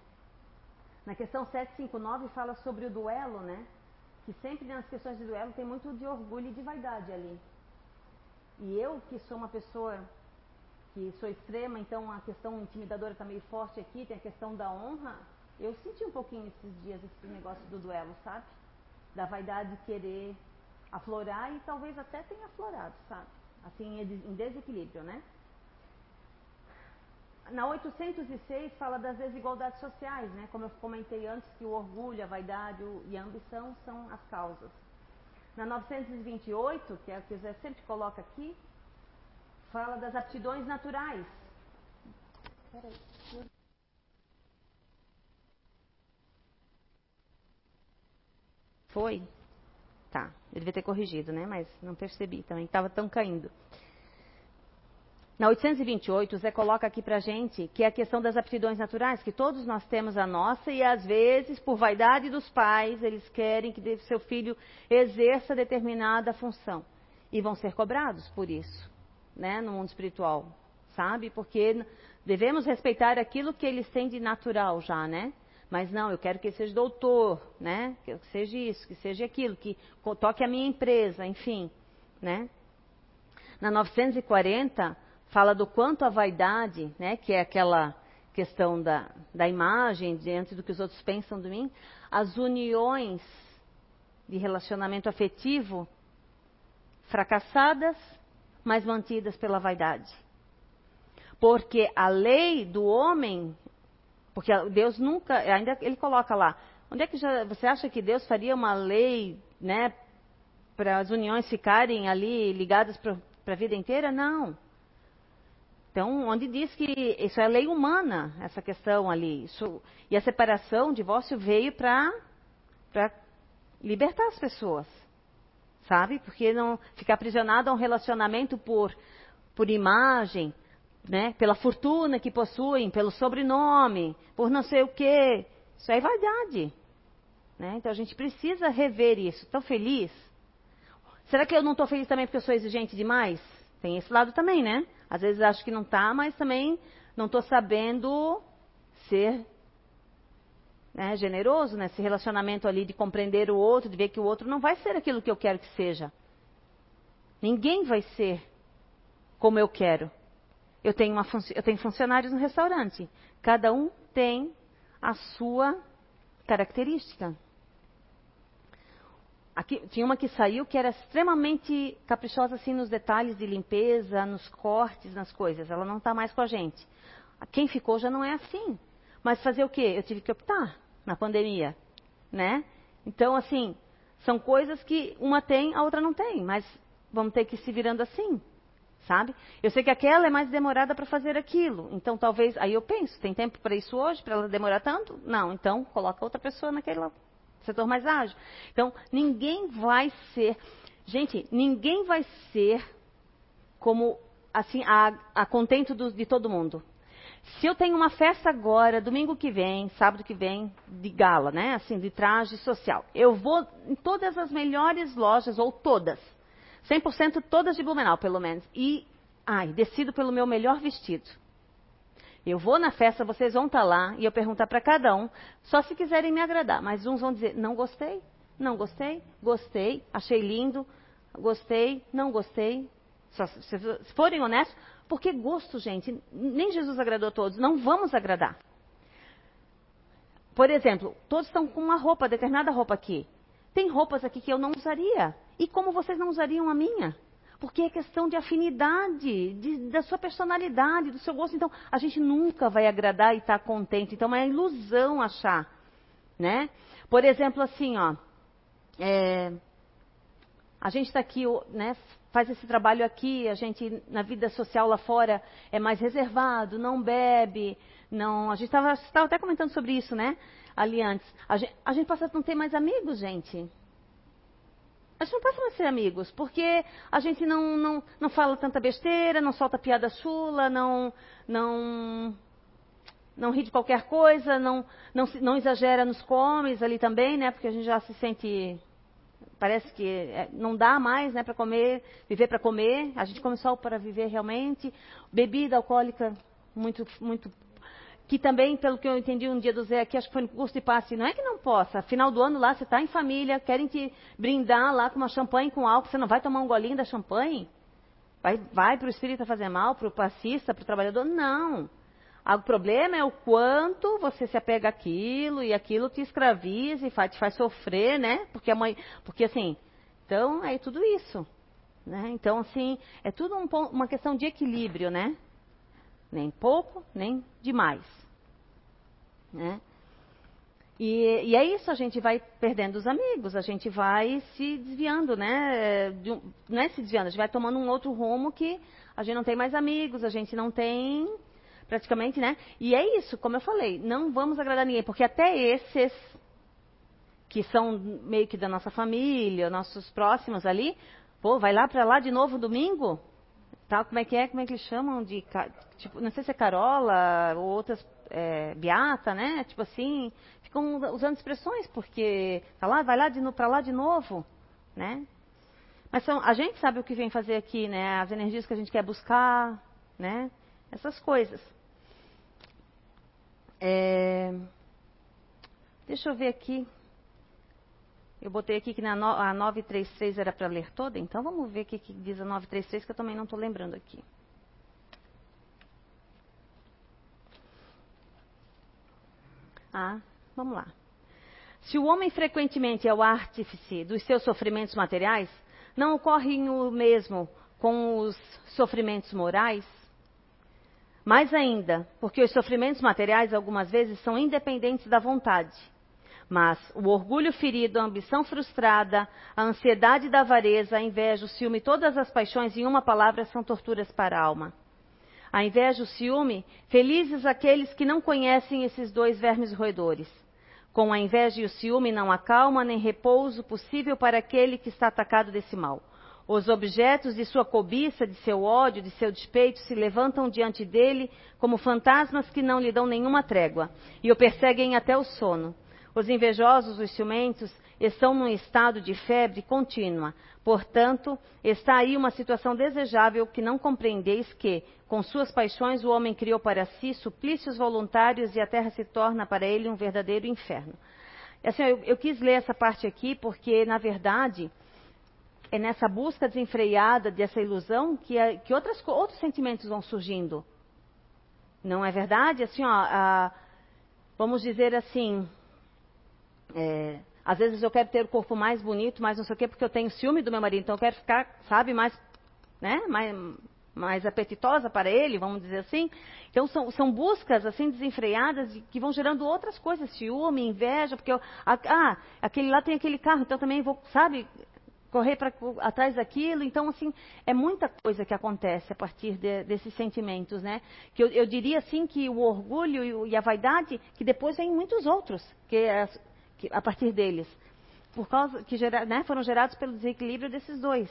Na questão 759 fala sobre o duelo, né? Que sempre nas questões de duelo tem muito de orgulho e de vaidade ali. E eu, que sou uma pessoa que sou extrema, então a questão intimidadora está meio forte aqui, tem a questão da honra. Eu senti um pouquinho esses dias esse negócio do duelo, sabe? Da vaidade de querer aflorar e talvez até tenha aflorado, sabe? Assim, em desequilíbrio, né? Na 806 fala das desigualdades sociais, né? Como eu comentei antes, que o orgulho, a vaidade e a ambição são as causas. Na 928, que é o que o Zé sempre coloca aqui, fala das aptidões naturais. Peraí. Foi? Tá, eu devia ter corrigido, né? Mas não percebi também, estava tão caindo. Na 828, o Zé coloca aqui pra gente que é a questão das aptidões naturais, que todos nós temos a nossa e às vezes, por vaidade dos pais, eles querem que seu filho exerça determinada função e vão ser cobrados por isso né, no mundo espiritual, sabe? Porque devemos respeitar aquilo que eles têm de natural já, né? Mas não, eu quero que ele seja doutor, né? Que seja isso, que seja aquilo, que toque a minha empresa, enfim, né? Na 940 fala do quanto a vaidade, né, que é aquela questão da, da imagem diante do que os outros pensam de mim, as uniões de relacionamento afetivo fracassadas mas mantidas pela vaidade. Porque a lei do homem, porque Deus nunca, ainda ele coloca lá, onde é que já, você acha que Deus faria uma lei, né, para as uniões ficarem ali ligadas para a vida inteira? Não. Então, onde diz que isso é lei humana, essa questão ali. Isso, e a separação, o divórcio veio para libertar as pessoas sabe? Porque não ficar aprisionado a um relacionamento por, por imagem, né? Pela fortuna que possuem, pelo sobrenome, por não sei o quê. Isso é vaidade. Né? Então a gente precisa rever isso. Estou feliz? Será que eu não estou feliz também porque eu sou exigente demais? Tem esse lado também, né? Às vezes acho que não está, mas também não estou sabendo ser né, generoso nesse relacionamento ali de compreender o outro, de ver que o outro não vai ser aquilo que eu quero que seja. Ninguém vai ser como eu quero. Eu tenho, uma, eu tenho funcionários no restaurante. Cada um tem a sua característica. Aqui, tinha uma que saiu que era extremamente caprichosa assim nos detalhes de limpeza, nos cortes, nas coisas. Ela não está mais com a gente. Quem ficou já não é assim. Mas fazer o quê? Eu tive que optar na pandemia, né? Então, assim, são coisas que uma tem, a outra não tem, mas vamos ter que ir se virando assim, sabe? Eu sei que aquela é mais demorada para fazer aquilo, então talvez, aí eu penso, tem tempo para isso hoje, para ela demorar tanto? Não, então coloca outra pessoa naquele setor mais ágil. Então, ninguém vai ser, gente, ninguém vai ser como, assim, a, a contento do, de todo mundo. Se eu tenho uma festa agora, domingo que vem, sábado que vem, de gala, né? Assim, de traje social. Eu vou em todas as melhores lojas, ou todas. 100% todas de Blumenau, pelo menos. E, ai, decido pelo meu melhor vestido. Eu vou na festa, vocês vão estar tá lá e eu perguntar para cada um, só se quiserem me agradar. Mas uns vão dizer, não gostei, não gostei, gostei, achei lindo, gostei, não gostei. Só, se forem honestos, porque gosto, gente, nem Jesus agradou a todos, não vamos agradar. Por exemplo, todos estão com uma roupa, determinada roupa aqui. Tem roupas aqui que eu não usaria. E como vocês não usariam a minha? Porque é questão de afinidade, de, da sua personalidade, do seu gosto. Então, a gente nunca vai agradar e estar tá contente. Então, é ilusão achar, né? Por exemplo, assim, ó, é, a gente está aqui, né, faz esse trabalho aqui, a gente na vida social lá fora é mais reservado, não bebe, não. A gente estava até comentando sobre isso, né? Ali antes. A gente, a gente passa a não ter mais amigos, gente. A gente não passa a ser amigos, porque a gente não, não, não fala tanta besteira, não solta piada chula, não, não, não ri de qualquer coisa, não, não, não exagera nos comes ali também, né? Porque a gente já se sente parece que é, não dá mais né, para comer, viver para comer. A gente come só para viver realmente. Bebida alcoólica muito, muito. Que também, pelo que eu entendi um dia do Zé aqui, acho que foi no curso de passe, não é que não possa. Final do ano lá, você está em família, querem te brindar lá com uma champanhe com álcool, você não vai tomar um golinho da champanhe? Vai, vai para o espírita fazer mal, para o passista, para o trabalhador? Não. O problema é o quanto você se apega àquilo e aquilo te escraviza e faz, te faz sofrer, né? Porque a mãe, porque assim, então é tudo isso, né? Então assim é tudo um, uma questão de equilíbrio, né? Nem pouco, nem demais, né? E, e, é isso, a gente vai perdendo os amigos, a gente vai se desviando, né? De, não é se desviando, a gente vai tomando um outro rumo que a gente não tem mais amigos, a gente não tem praticamente, né? E é isso, como eu falei, não vamos agradar ninguém, porque até esses que são meio que da nossa família, nossos próximos ali, pô, vai lá para lá de novo domingo? Tal, como é que é? Como é que eles chamam de, tipo, não sei se é Carola ou outras, é, Beata, né? Tipo assim, ficam usando expressões porque tá lá, vai lá de para lá de novo, né? Mas são, a gente sabe o que vem fazer aqui, né? As energias que a gente quer buscar, né? Essas coisas. É... Deixa eu ver aqui. Eu botei aqui que na no... a 933 era para ler toda, então vamos ver o que, que diz a 933, que eu também não estou lembrando aqui. Ah, vamos lá. Se o homem frequentemente é o artífice dos seus sofrimentos materiais, não ocorre o mesmo com os sofrimentos morais? Mais ainda, porque os sofrimentos materiais algumas vezes são independentes da vontade. Mas o orgulho ferido, a ambição frustrada, a ansiedade da avareza, a inveja, o ciúme, todas as paixões, em uma palavra, são torturas para a alma. A inveja, o ciúme, felizes aqueles que não conhecem esses dois vermes roedores. Com a inveja e o ciúme não há calma nem repouso possível para aquele que está atacado desse mal. Os objetos de sua cobiça, de seu ódio, de seu despeito se levantam diante dele como fantasmas que não lhe dão nenhuma trégua e o perseguem até o sono. Os invejosos, os ciumentos, estão num estado de febre contínua. Portanto, está aí uma situação desejável que não compreendeis que, com suas paixões, o homem criou para si suplícios voluntários e a terra se torna para ele um verdadeiro inferno. Assim, eu, eu quis ler essa parte aqui porque, na verdade, é nessa busca desenfreada dessa ilusão que, é, que outras, outros sentimentos vão surgindo. Não é verdade? Assim, ó, a, vamos dizer assim, é, às vezes eu quero ter o corpo mais bonito, mais não sei o quê, porque eu tenho ciúme do meu marido, então eu quero ficar, sabe, mais, né, mais, mais apetitosa para ele, vamos dizer assim. Então são, são buscas assim desenfreadas que vão gerando outras coisas, ciúme, inveja, porque eu, ah, aquele lá tem aquele carro, então também vou, sabe, correr para atrás daquilo. Então, assim, é muita coisa que acontece a partir de, desses sentimentos, né? Que eu, eu, diria, assim, que o orgulho e a vaidade, que depois vem muitos outros, que, é, que a partir deles, por causa que gera, né, foram gerados pelo desequilíbrio desses dois,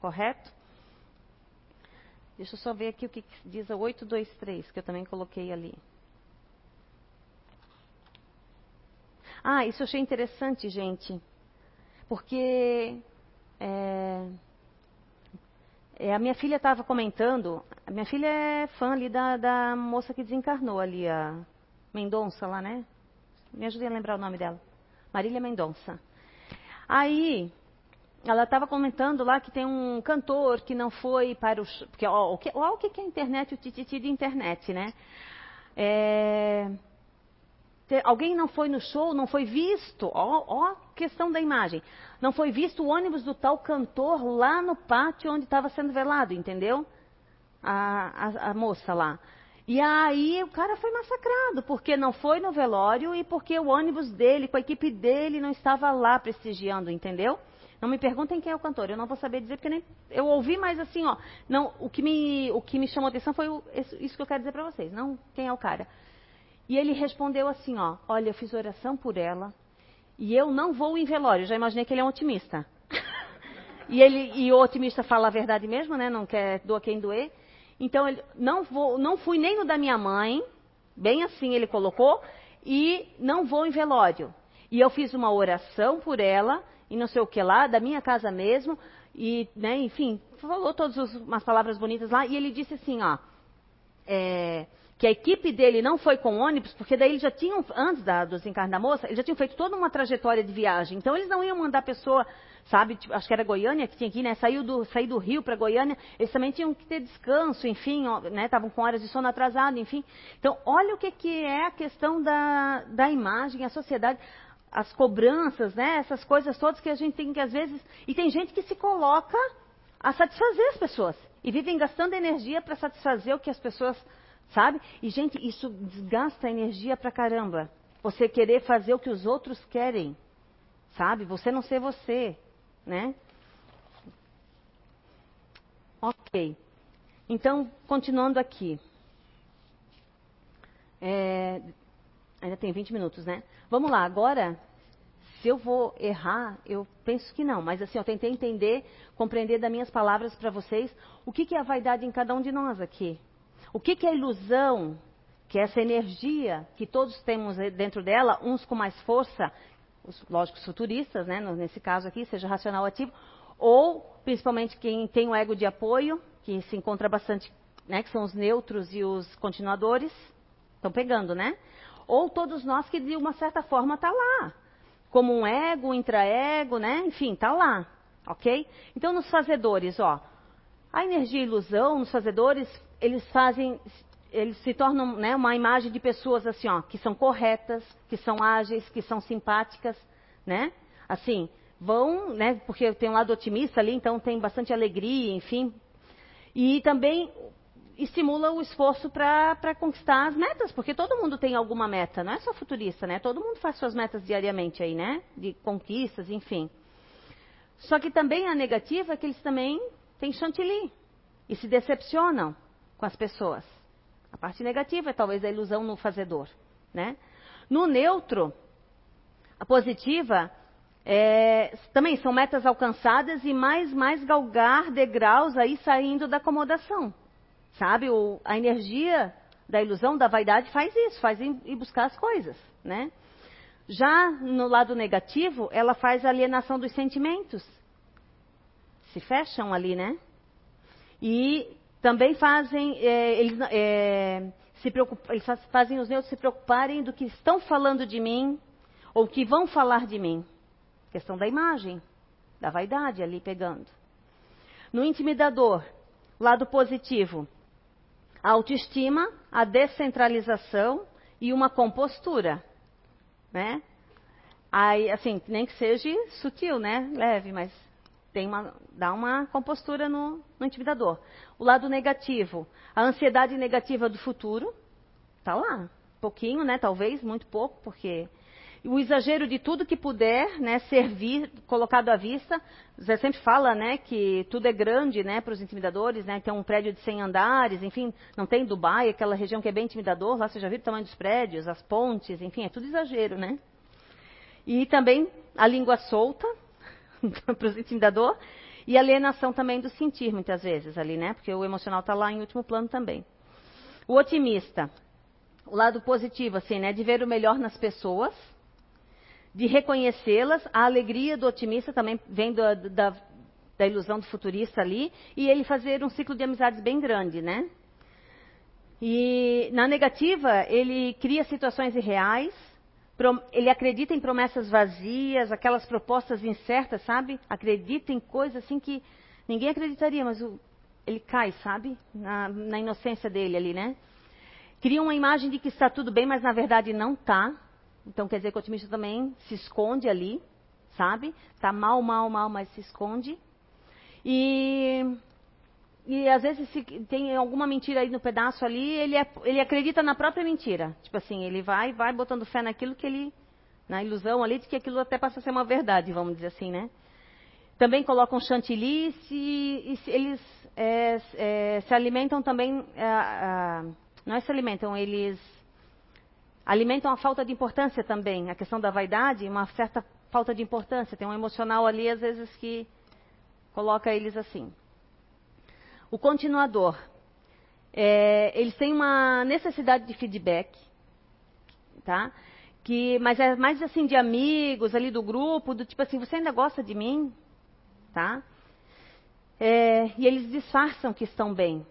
correto? Deixa eu só ver aqui o que diz a 823, que eu também coloquei ali. Ah, isso eu achei interessante, gente. Porque é, é, a minha filha estava comentando, a minha filha é fã ali da, da moça que desencarnou ali, a Mendonça lá, né? Me ajudem a lembrar o nome dela. Marília Mendonça. Aí, ela estava comentando lá que tem um cantor que não foi para o. Porque, ó, o, que, ó, o que é internet, o tititi de internet, né? É, alguém não foi no show, não foi visto. Ó, ó, questão da imagem. Não foi visto o ônibus do tal cantor lá no pátio onde estava sendo velado, entendeu? A, a, a moça lá. E aí o cara foi massacrado, porque não foi no velório e porque o ônibus dele, com a equipe dele, não estava lá prestigiando, entendeu? Não me perguntem quem é o cantor, eu não vou saber dizer, porque nem, eu ouvi, mas assim, ó, não, o, que me, o que me chamou atenção foi o, isso que eu quero dizer para vocês, não quem é o cara. E ele respondeu assim, ó, olha, eu fiz oração por ela e eu não vou em velório. Eu já imaginei que ele é um otimista. [LAUGHS] e, ele, e o otimista fala a verdade mesmo, né? Não quer doa quem doer. Então, ele, não, vou, não fui nem no da minha mãe, bem assim ele colocou, e não vou em velório. E eu fiz uma oração por ela e não sei o que lá, da minha casa mesmo, e, né, enfim, falou todas umas palavras bonitas lá, e ele disse assim, ó, é, que a equipe dele não foi com ônibus, porque daí eles já tinham, antes da, do desencarne da moça, eles já tinham feito toda uma trajetória de viagem, então eles não iam mandar a pessoa, sabe, tipo, acho que era Goiânia que tinha aqui, né, saiu do, sair do Rio para Goiânia, eles também tinham que ter descanso, enfim, ó, né, estavam com horas de sono atrasado, enfim. Então, olha o que, que é a questão da, da imagem, a sociedade, as cobranças, né? Essas coisas todas que a gente tem que às vezes. E tem gente que se coloca a satisfazer as pessoas. E vivem gastando energia para satisfazer o que as pessoas. Sabe? E, gente, isso desgasta energia pra caramba. Você querer fazer o que os outros querem. Sabe? Você não ser você. Né? Ok. Então, continuando aqui. É, Ainda tem 20 minutos, né? Vamos lá, agora, se eu vou errar, eu penso que não, mas assim, eu tentei entender, compreender das minhas palavras para vocês o que, que é a vaidade em cada um de nós aqui. O que, que é a ilusão, que é essa energia que todos temos dentro dela, uns com mais força, os lógicos futuristas, né, nesse caso aqui, seja racional ativo, ou principalmente quem tem o ego de apoio, que se encontra bastante, né, que são os neutros e os continuadores, estão pegando, né? ou todos nós que de uma certa forma está lá, como um ego, um intraego, né? Enfim, está lá, ok? Então, nos fazedores, ó, a energia e ilusão, nos fazedores, eles fazem, eles se tornam né, uma imagem de pessoas assim, ó, que são corretas, que são ágeis, que são simpáticas, né? Assim, vão, né? Porque tem um lado otimista ali, então tem bastante alegria, enfim. E também estimula o esforço para conquistar as metas, porque todo mundo tem alguma meta, não é só futurista, né? Todo mundo faz suas metas diariamente aí, né? De conquistas, enfim. Só que também a negativa é que eles também têm chantilly e se decepcionam com as pessoas. A parte negativa é talvez a ilusão no fazedor, né? No neutro, a positiva é, também são metas alcançadas e mais mais galgar degraus aí saindo da acomodação. Sabe, o, a energia da ilusão, da vaidade faz isso, faz ir buscar as coisas, né? Já no lado negativo, ela faz a alienação dos sentimentos. Se fecham ali, né? E também fazem, é, eles, é, eles fazem os neutros se preocuparem do que estão falando de mim ou que vão falar de mim. Questão da imagem, da vaidade ali pegando. No intimidador, lado positivo, a autoestima, a descentralização e uma compostura, né? Aí, assim, nem que seja sutil, né? Leve, mas tem uma, dá uma compostura no, no intimidador. O lado negativo, a ansiedade negativa do futuro, tá lá. Pouquinho, né? Talvez, muito pouco, porque o exagero de tudo que puder, né, servir, colocado à vista. Zé sempre fala, né, que tudo é grande, né, para os intimidadores, né, tem um prédio de 100 andares, enfim, não tem Dubai, aquela região que é bem intimidador, lá você já viu o tamanho dos prédios, as pontes, enfim, é tudo exagero, né. E também a língua solta [LAUGHS] para os intimidadores e alienação também do sentir, muitas vezes, ali, né, porque o emocional está lá em último plano também. O otimista, o lado positivo, assim, né, de ver o melhor nas pessoas, de reconhecê-las. A alegria do otimista também vem da, da, da, ilusão do futurista ali. E ele fazer um ciclo de amizades bem grande, né? E na negativa, ele cria situações irreais. Ele acredita em promessas vazias, aquelas propostas incertas, sabe? Acredita em coisas assim que ninguém acreditaria, mas o, ele cai, sabe? Na, na inocência dele ali, né? Cria uma imagem de que está tudo bem, mas na verdade não está Então quer dizer que o otimista também se esconde ali, sabe? Tá mal, mal, mal, mas se esconde. E, e às vezes se tem alguma mentira aí no pedaço ali, ele, é, ele acredita na própria mentira. Tipo assim, ele vai, vai botando fé naquilo que ele, na ilusão ali de que aquilo até passa a ser uma verdade, vamos dizer assim, né? Também colocam chantilly e, eles é, é, se alimentam também, é, não é se alimentam, eles alimentam a falta de importância também. A questão da vaidade, uma certa falta de importância. Tem um emocional ali, às vezes, que coloca eles assim. O continuador. É, eles têm uma necessidade de feedback, tá? Que, mas é mais assim de amigos ali do grupo, do tipo assim, você ainda gosta de mim, tá? É, e eles disfarçam que estão bem,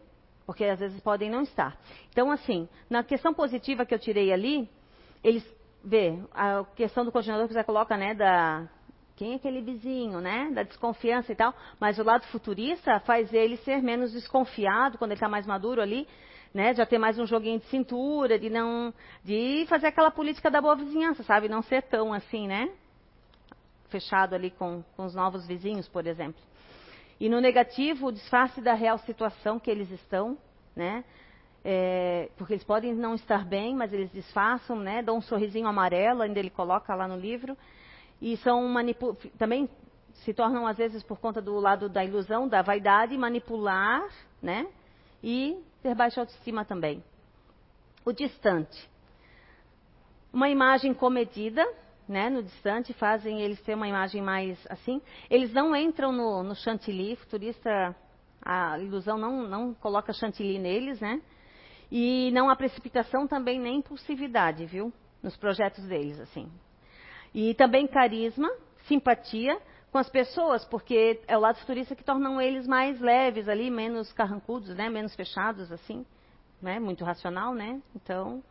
porque às vezes podem não estar. Então, assim, na questão positiva que eu tirei ali, eles vê a questão do continuador que você coloca, né, da quem é aquele vizinho, né, da desconfiança e tal, mas o lado futurista faz ele ser menos desconfiado quando ele está mais maduro ali, né, já ter mais um joguinho de cintura, de não, de fazer aquela política da boa vizinhança, sabe, não ser tão assim, né, fechado ali com, com os novos vizinhos, por exemplo. E no negativo, o disfarce da real situação que eles estão, né? É, porque eles podem não estar bem, mas eles disfarçam, né? Dão um sorrisinho amarelo, ainda ele coloca lá no livro. E são também se tornam às vezes por conta do lado da ilusão, da vaidade, manipular, né? E ter baixa autoestima também. O distante. Uma imagem comedida, né, no distante, fazem eles ter uma imagem mais assim. Eles não entram no, no chantilly, futurista, a ilusão não, não coloca chantilly neles, né? E não há precipitação também nem impulsividade, viu? Nos projetos deles, assim. E também carisma, simpatia com as pessoas, porque é o lado futurista que tornam eles mais leves ali, menos carrancudos, né? Menos fechados, assim. Né? Muito racional, né? Então...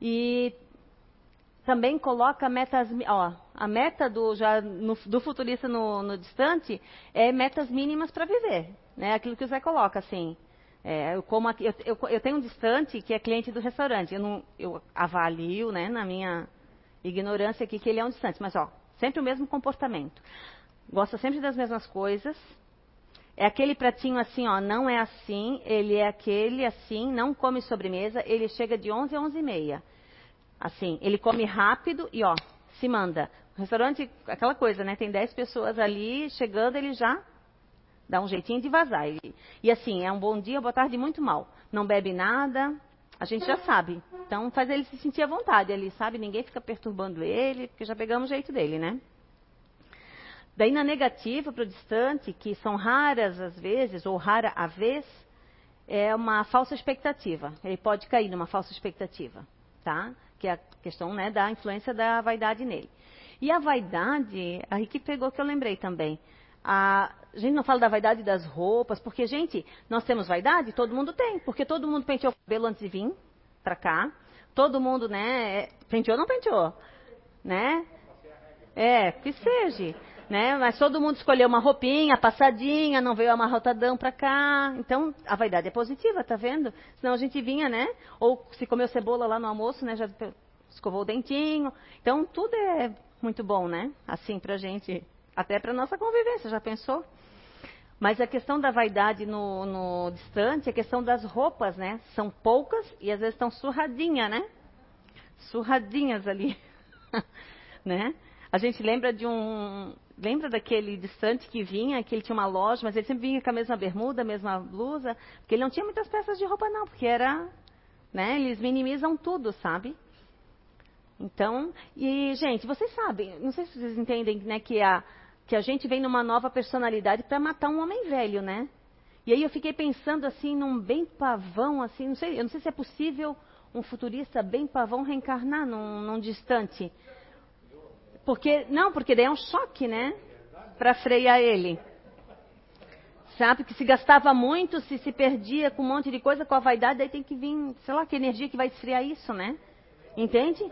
E também coloca metas, ó, a meta do, já no, do futurista no, no, distante é metas mínimas para viver, né? Aquilo que o Zé coloca, assim. É, eu, como aqui, eu, eu, eu, tenho um distante que é cliente do restaurante. Eu, não, eu avalio, né, na minha ignorância aqui, que ele é um distante. Mas, ó, sempre o mesmo comportamento. Gosta sempre das mesmas coisas. É aquele pratinho assim, ó, não é assim. Ele é aquele assim, não come sobremesa. Ele chega de 11 a 11 e meia. Assim, ele come rápido e ó, se manda. O restaurante, aquela coisa, né? Tem 10 pessoas ali, chegando, ele já dá um jeitinho de vazar. E, e assim, é um bom dia, boa tarde, muito mal. Não bebe nada, a gente já sabe. Então faz ele se sentir à vontade ali, sabe? Ninguém fica perturbando ele, porque já pegamos o jeito dele, né? Daí na negativa para o distante, que são raras às vezes, ou rara a vez, é uma falsa expectativa. Ele pode cair numa falsa expectativa, tá? que é a questão né, da influência da vaidade nele. E a vaidade, aí que pegou que eu lembrei também. A, gente não fala da vaidade das roupas, porque, gente, nós temos vaidade? Todo mundo tem, porque todo mundo penteou o cabelo antes de vir para cá. Todo mundo, né, é, penteou ou não penteou? Né? É, que seja né? Mas todo mundo escolheu uma roupinha passadinha, não veio amarrotadão para cá. Então, a vaidade é positiva, tá vendo? Senão a gente vinha, né? Ou se comeu cebola lá no almoço, né? Já escovou o dentinho. Então, tudo é muito bom, né? Assim, pra gente, até pra nossa convivência, já pensou? Mas a questão da vaidade no, no distante, a questão das roupas, né? São poucas e às vezes estão surradinhas, né? Surradinhas ali, [LAUGHS] né? A gente lembra de um. Lembra daquele distante que vinha, que ele tinha uma loja, mas ele sempre vinha com a mesma bermuda, a mesma blusa, porque ele não tinha muitas peças de roupa, não, porque era. Né, eles minimizam tudo, sabe? Então, e, gente, vocês sabem, não sei se vocês entendem, né, que a, que a gente vem numa nova personalidade para matar um homem velho, né? E aí eu fiquei pensando assim num bem pavão, assim, não sei, eu não sei se é possível um futurista bem pavão reencarnar num, num distante. Porque, não, porque daí é um choque, né? Para frear ele. Sabe? Que se gastava muito, se se perdia com um monte de coisa, com a vaidade, daí tem que vir, sei lá, que energia que vai esfriar isso, né? Entende?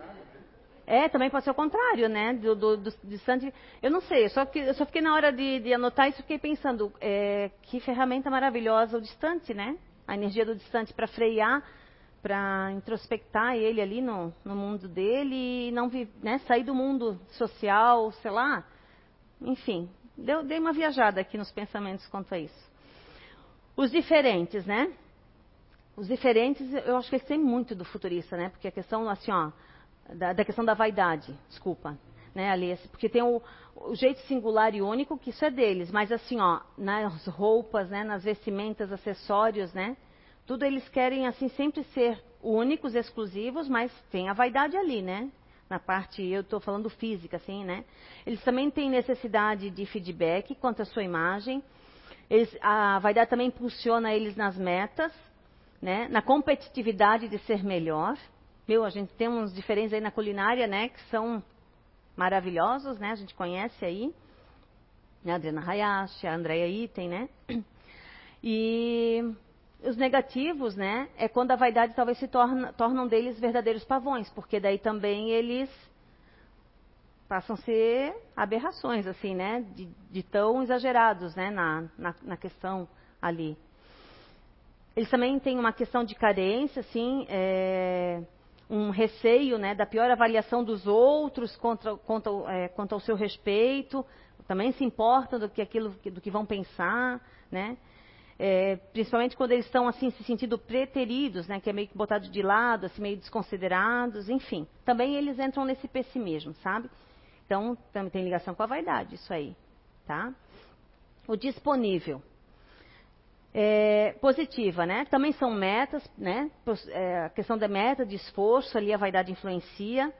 É, também pode ser o contrário, né? Do, do, do distante. Eu não sei, eu só, eu só fiquei na hora de, de anotar isso, fiquei pensando, é, que ferramenta maravilhosa o distante, né? A energia do distante para frear para introspectar ele ali no, no mundo dele e não né, sair do mundo social, sei lá. Enfim, deu, dei uma viajada aqui nos pensamentos quanto a isso. Os diferentes, né? Os diferentes, eu acho que eles têm muito do futurista, né? Porque a questão, assim, ó, da, da questão da vaidade, desculpa, né, Alice? Porque tem o, o, jeito singular e único, que isso é deles, mas assim, ó, nas roupas, né, nas vestimentas, acessórios, né? Tudo eles querem, assim, sempre ser únicos, exclusivos, mas tem a vaidade ali, né? Na parte, eu estou falando física, assim, né? Eles também têm necessidade de feedback quanto à sua imagem. Eles, a vaidade também impulsiona eles nas metas, né? Na competitividade de ser melhor. Meu, a gente tem uns diferentes aí na culinária, né? Que são maravilhosos, né? A gente conhece aí. A Adriana Hayashi, a Andrea Item, né? E os negativos, né, é quando a vaidade talvez se torna, tornam deles verdadeiros pavões, porque daí também eles passam a ser aberrações, assim, né, de, de tão exagerados, né, na, na, na, questão ali. Eles também têm uma questão de carência, assim, é, um receio, né, da pior avaliação dos outros contra, contra, é, quanto ao seu respeito, também se importam do que aquilo do que vão pensar, né, é, principalmente quando eles estão assim se sentindo preteridos, né, que é meio que botado de lado, assim meio desconsiderados, enfim. Também eles entram nesse pessimismo, sabe? Então também tem ligação com a vaidade, isso aí, tá? O disponível. É, positiva, né? Também são metas, né? É, a questão da meta, de esforço, ali a vaidade influencia.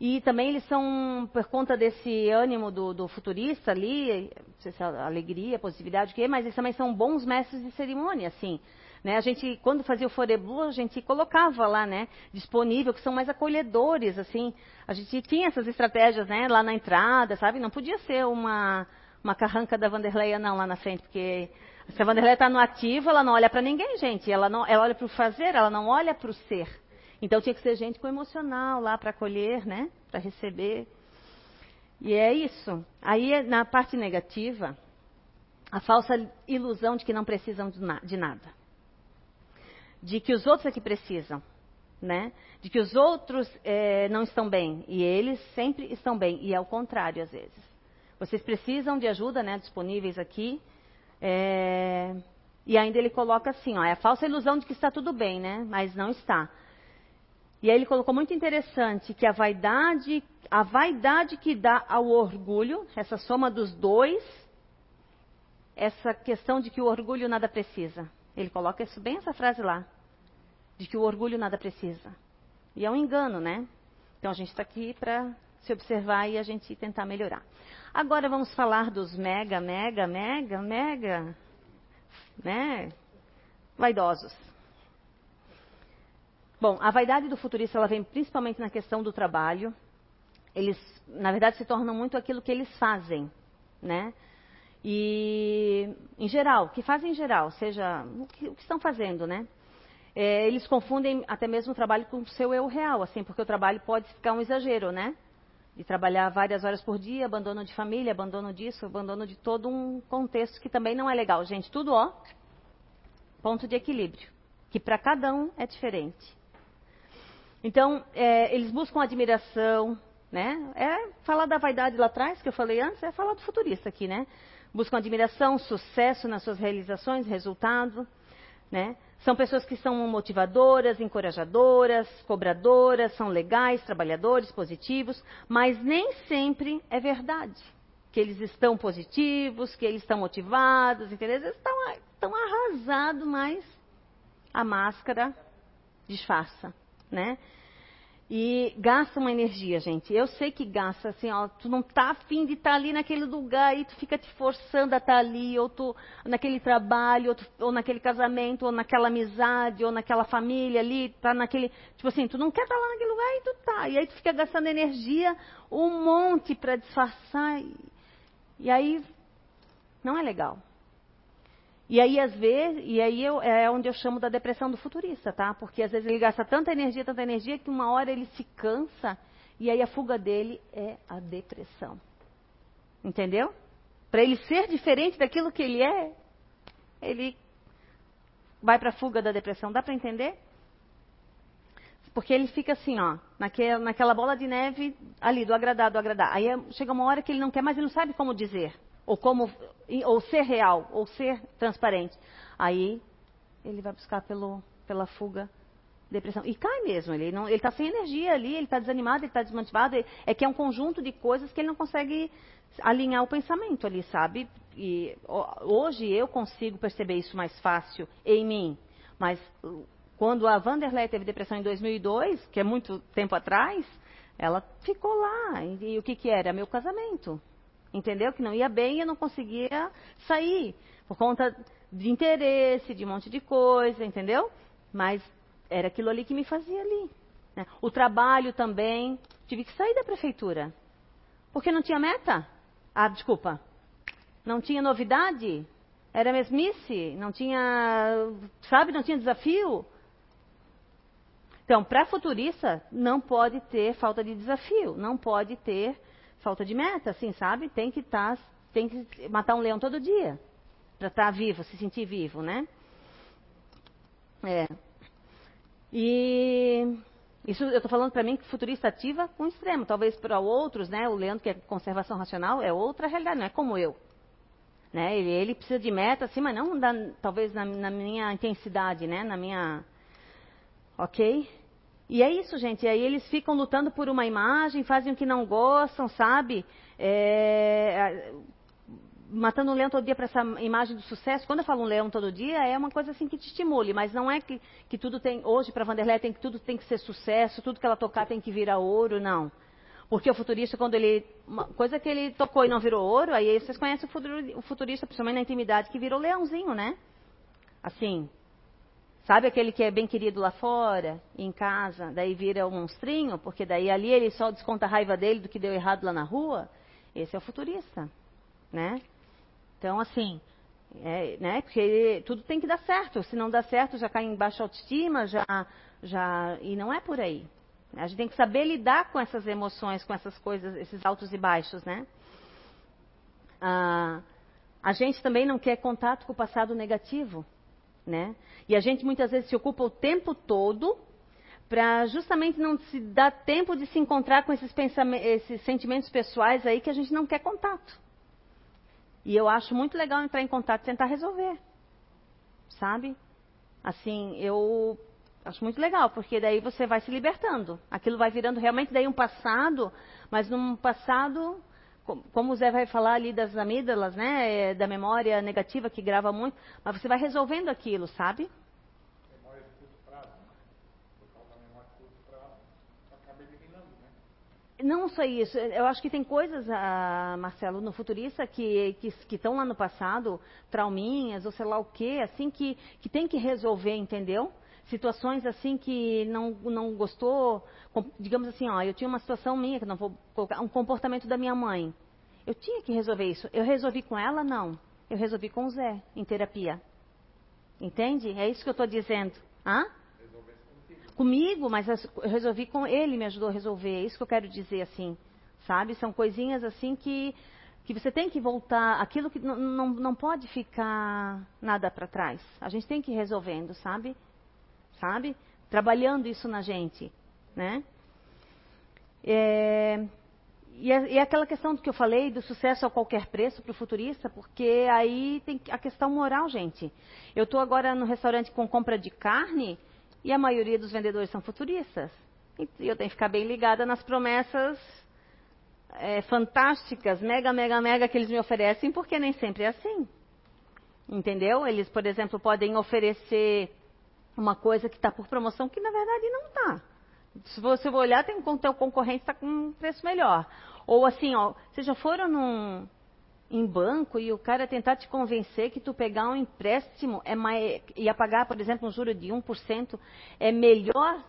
E também eles são, por conta desse ânimo do, do futurista ali, não sei se é alegria, positividade, o quê, mas eles também são bons mestres de cerimônia, assim. Né? A gente, quando fazia o Forebu, a gente colocava lá, né, disponível, que são mais acolhedores, assim. A gente tinha essas estratégias, né, lá na entrada, sabe? Não podia ser uma, uma carranca da Vanderleia, não, lá na frente, porque se a Vanderleia está no ativo, ela não olha para ninguém, gente. Ela, não, ela olha para o fazer, ela não olha para o ser. Então tinha que ser gente com emocional lá para acolher, né? Para receber. E é isso. Aí na parte negativa, a falsa ilusão de que não precisam de nada. De que os outros é que precisam, né? De que os outros é, não estão bem e eles sempre estão bem e é o contrário às vezes. Vocês precisam de ajuda, né? Disponíveis aqui. É, e ainda ele coloca assim, ó, é a falsa ilusão de que está tudo bem, né? Mas não está. E aí ele colocou muito interessante que a vaidade, a vaidade que dá ao orgulho, essa soma dos dois, essa questão de que o orgulho nada precisa. Ele coloca isso bem essa frase lá, de que o orgulho nada precisa. E é um engano, né? Então a gente está aqui para se observar e a gente tentar melhorar. Agora vamos falar dos mega, mega, mega, mega, né? Vaidosos. Bom, a vaidade do futurista ela vem principalmente na questão do trabalho. Eles, na verdade, se tornam muito aquilo que eles fazem, né? E, em geral, o que fazem em geral, seja o que, o que estão fazendo, né? É, eles confundem até mesmo o trabalho com o seu eu real, assim, porque o trabalho pode ficar um exagero, né? De trabalhar várias horas por dia, abandono de família, abandono disso, abandono de todo um contexto que também não é legal. Gente, tudo ó, ponto de equilíbrio, que para cada um é diferente. Então, é, eles buscam admiração, né? É falar da vaidade lá atrás, que eu falei antes, é falar do futurista aqui, né? Buscam admiração, sucesso nas suas realizações, resultado, né? São pessoas que são motivadoras, encorajadoras, cobradoras, são legais, trabalhadores, positivos, mas nem sempre é verdade que eles estão positivos, que eles estão motivados, entendeu? Eles estão, estão arrasados, mas a máscara disfarça né? E gasta uma energia, gente. Eu sei que gasta, assim, ó, tu não tá afim de estar tá ali naquele lugar e tu fica te forçando a estar tá ali, ou tu naquele trabalho, ou, tu, ou, naquele casamento, ou naquela amizade, ou naquela família ali, tá naquele. Tipo assim, tu não quer estar tá lá naquele lugar e tu tá. E aí tu fica gastando energia um monte para disfarçar. E, e aí não é legal. E aí, às vezes, e aí eu, é onde eu chamo da depressão do futurista, tá? Porque às vezes ele gasta tanta energia, tanta energia, que uma hora ele se cansa e aí a fuga dele é a depressão. Entendeu? Para ele ser diferente daquilo que ele é, ele vai para a fuga da depressão. Dá para entender? Porque ele fica assim, ó, naquela, naquela bola de neve ali, do agradar, do agradar. Aí é, chega uma hora que ele não quer mais, ele não sabe como dizer. Ou como, ou ser real, ou ser transparente. Aí ele vai buscar pelo, pela fuga depressão. E cai mesmo, ele não, ele está sem energia ali, ele está desanimado, ele está desmotivado. É que é um conjunto de coisas que ele não consegue alinhar o pensamento ali, sabe? E hoje eu consigo perceber isso mais fácil em mim. Mas quando a Vanderlei teve depressão em 2002, que é muito tempo atrás, ela ficou lá. E, e o que, que era? Meu casamento. Entendeu? Que não ia bem e eu não conseguia sair. Por conta de interesse, de um monte de coisa, entendeu? Mas era aquilo ali que me fazia ali. Né? O trabalho também, tive que sair da prefeitura. Porque não tinha meta. Ah, desculpa. Não tinha novidade. Era mesmice. Não tinha, sabe, não tinha desafio. Então, para futurista, não pode ter falta de desafio. Não pode ter falta de meta, assim, sabe? Tem que estar, tá, tem que matar um leão todo dia. Para estar tá vivo, se sentir vivo, né? É. E isso eu estou falando para mim que futurista ativa com extremo. Talvez para outros, né? O Leandro, que é conservação racional, é outra realidade, não é como eu. Né? Ele, ele precisa de meta, assim, mas não da, talvez na, na, minha intensidade, né? Na minha. Ok? E é isso, gente. E aí eles ficam lutando por uma imagem, fazem o que não gostam, sabe? É, matando um leão todo dia para essa imagem do sucesso. Quando eu falo um leão todo dia, é uma coisa assim que te estimule, mas não é que, que tudo tem, hoje para Vanderlei tem que tudo tem que ser sucesso, tudo que ela tocar tem que virar ouro, não. Porque o futurista, quando ele. Uma coisa que ele tocou e não virou ouro, aí vocês conhecem o futurista, principalmente na intimidade, que virou leãozinho, né? Assim. Sabe aquele que é bem querido lá fora, em casa, daí vira um monstrinho, porque daí ali ele só desconta a raiva dele do que deu errado lá na rua? Esse é o futurista, né? Então, assim, é, né? Porque tudo tem que dar certo. Se não dá certo, já cai em baixa autoestima, já, já e não é por aí. A gente tem que saber lidar com essas emoções, com essas coisas, esses altos e baixos, né? Ah, a gente também não quer contato com o passado negativo, né? E a gente muitas vezes se ocupa o tempo todo para justamente não se dar tempo de se encontrar com esses, esses sentimentos pessoais aí que a gente não quer contato. E eu acho muito legal entrar em contato e tentar resolver. Sabe? Assim, eu acho muito legal, porque daí você vai se libertando. Aquilo vai virando realmente daí um passado, mas num passado, como o Zé vai falar ali das amígdalas, né? Da memória negativa que grava muito, mas você vai resolvendo aquilo, sabe? Não só isso, eu acho que tem coisas, ah, Marcelo, no futurista que estão lá no passado, trauminhas ou sei lá o quê, assim, que, que tem que resolver, entendeu? Situações assim que não, não gostou, digamos assim, ó, eu tinha uma situação minha, que não vou colocar, um comportamento da minha mãe. Eu tinha que resolver isso. Eu resolvi com ela? Não. Eu resolvi com o Zé, em terapia. Entende? É isso que eu estou dizendo. Hã? comigo, mas eu resolvi com ele, me ajudou a resolver. É isso que eu quero dizer, assim, sabe? São coisinhas assim que, que você tem que voltar, aquilo que não, não pode ficar nada para trás. A gente tem que ir resolvendo, sabe? Sabe? Trabalhando isso na gente, né? É, e, é, e é aquela questão que eu falei, do sucesso a qualquer preço para o futurista, porque aí tem a questão moral, gente. Eu estou agora no restaurante com compra de carne, e a maioria dos vendedores são futuristas. E eu tenho que ficar bem ligada nas promessas é, fantásticas, mega, mega, mega que eles me oferecem, porque nem sempre é assim. Entendeu? Eles, por exemplo, podem oferecer uma coisa que está por promoção que na verdade não está. Se você olhar, tem um teu concorrente está com um preço melhor. Ou assim, ó, vocês já foram num, em banco e o cara tentar te convencer que tu pegar um empréstimo é mais, ia pagar, por exemplo, um juro de 1%, é melhor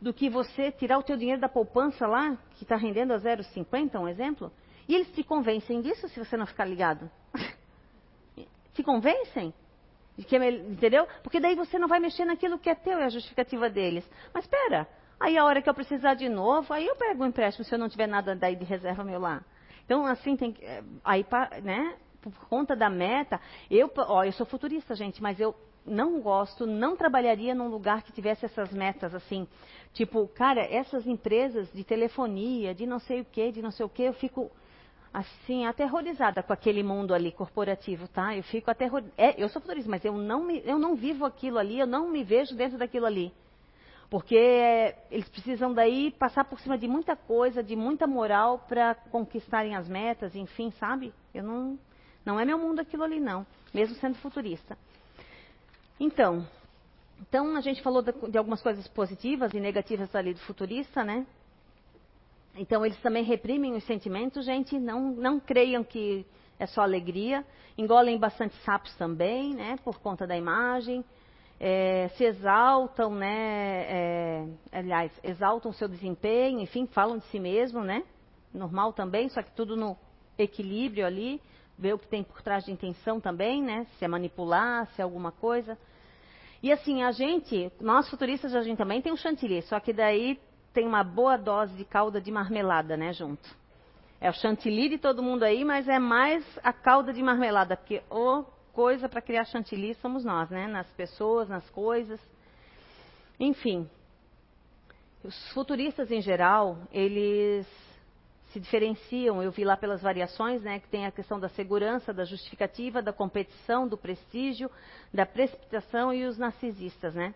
do que você tirar o teu dinheiro da poupança lá, que está rendendo a 0,50, um exemplo, e eles te convencem disso se você não ficar ligado. [LAUGHS] te convencem? Que é, entendeu? Porque daí você não vai mexer naquilo que é teu, é a justificativa deles. Mas espera, aí a hora que eu precisar de novo, aí eu pego o um empréstimo se eu não tiver nada daí de reserva meu lá. Então, assim, tem é, aí, né, por conta da meta, eu, ó, eu sou futurista, gente, mas eu não gosto, não trabalharia num lugar que tivesse essas metas assim. Tipo, cara, essas empresas de telefonia, de não sei o que, de não sei o que, eu fico assim, aterrorizada com aquele mundo ali corporativo, tá? Eu fico aterrorizada. É, eu sou futurista, mas eu não, me, eu não vivo aquilo ali, eu não me vejo dentro daquilo ali. Porque eles precisam daí passar por cima de muita coisa, de muita moral para conquistarem as metas, enfim, sabe? Eu não, não é meu mundo aquilo ali não, mesmo sendo futurista. Então, então a gente falou de, de algumas coisas positivas e negativas ali do futurista, né? Então eles também reprimem os sentimentos, gente. Não, não creiam que é só alegria. Engolem bastante sapos também, né? Por conta da imagem. É, se exaltam, né? É, aliás, exaltam seu desempenho, enfim, falam de si mesmo, né? Normal também, só que tudo no equilíbrio ali. Ver o que tem por trás de intenção também, né? Se é manipular, se é alguma coisa. E assim, a gente, nós futuristas, a gente também tem o chantilly, só que daí tem uma boa dose de calda de marmelada, né, junto. É o chantilly de todo mundo aí, mas é mais a calda de marmelada, porque o coisa para criar chantilly somos nós, né? Nas pessoas, nas coisas. Enfim, os futuristas em geral, eles se diferenciam, eu vi lá pelas variações, né, que tem a questão da segurança, da justificativa, da competição, do prestígio, da precipitação e os narcisistas, né?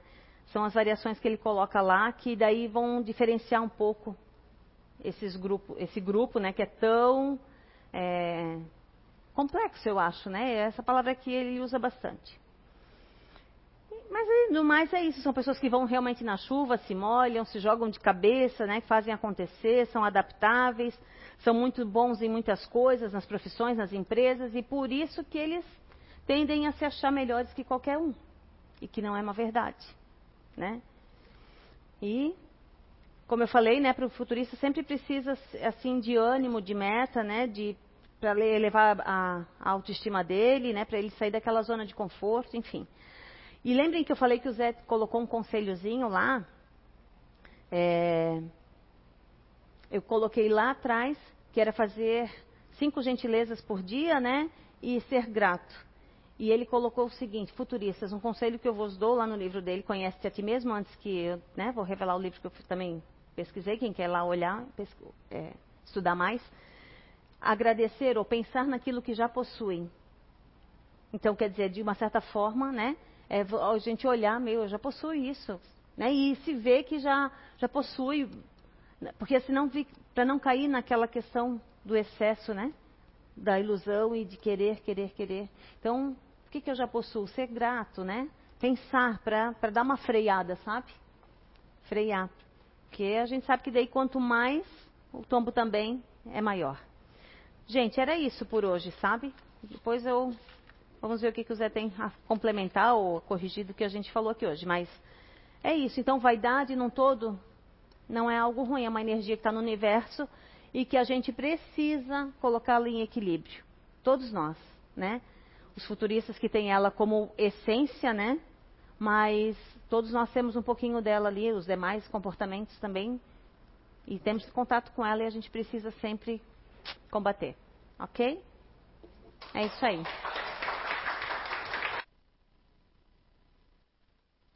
São as variações que ele coloca lá, que daí vão diferenciar um pouco esses grupo, esse grupo, né, que é tão é, complexo, eu acho, né? Essa palavra que ele usa bastante. Mas no mais é isso, são pessoas que vão realmente na chuva, se molham, se jogam de cabeça, né, fazem acontecer, são adaptáveis, são muito bons em muitas coisas, nas profissões, nas empresas, e por isso que eles tendem a se achar melhores que qualquer um. E que não é uma verdade né? E, como eu falei, né, para o futurista sempre precisa assim de ânimo, de meta, né, de para elevar a, a, autoestima dele, né, para ele sair daquela zona de conforto, enfim. E lembrem que eu falei que o Zé colocou um conselhozinho lá. É, eu coloquei lá atrás que era fazer cinco gentilezas por dia, né, e ser grato. E ele colocou o seguinte, futuristas, um conselho que eu vos dou lá no livro dele, Conhece-te a ti mesmo, antes que eu né, vou revelar o livro que eu também pesquisei, quem quer lá olhar, é, estudar mais. Agradecer ou pensar naquilo que já possuem. Então, quer dizer, de uma certa forma, né, é a gente olhar, meu, eu já possuo isso. Né, e se vê que já, já possui, porque senão, para não cair naquela questão do excesso, né, da ilusão e de querer, querer, querer. Então, que, que eu já possuo? Ser grato, né? Pensar para dar uma freada, sabe? Frear. Porque a gente sabe que daí quanto mais, o tombo também é maior. Gente, era isso por hoje, sabe? Depois eu. Vamos ver o que, que o Zé tem a complementar ou corrigir do que a gente falou aqui hoje. Mas é isso. Então, vaidade num todo não é algo ruim, é uma energia que está no universo e que a gente precisa colocá-la em equilíbrio. Todos nós, né? Os futuristas que têm ela como essência, né? Mas todos nós temos um pouquinho dela ali, os demais comportamentos também. E temos contato com ela e a gente precisa sempre combater. Ok? É isso aí.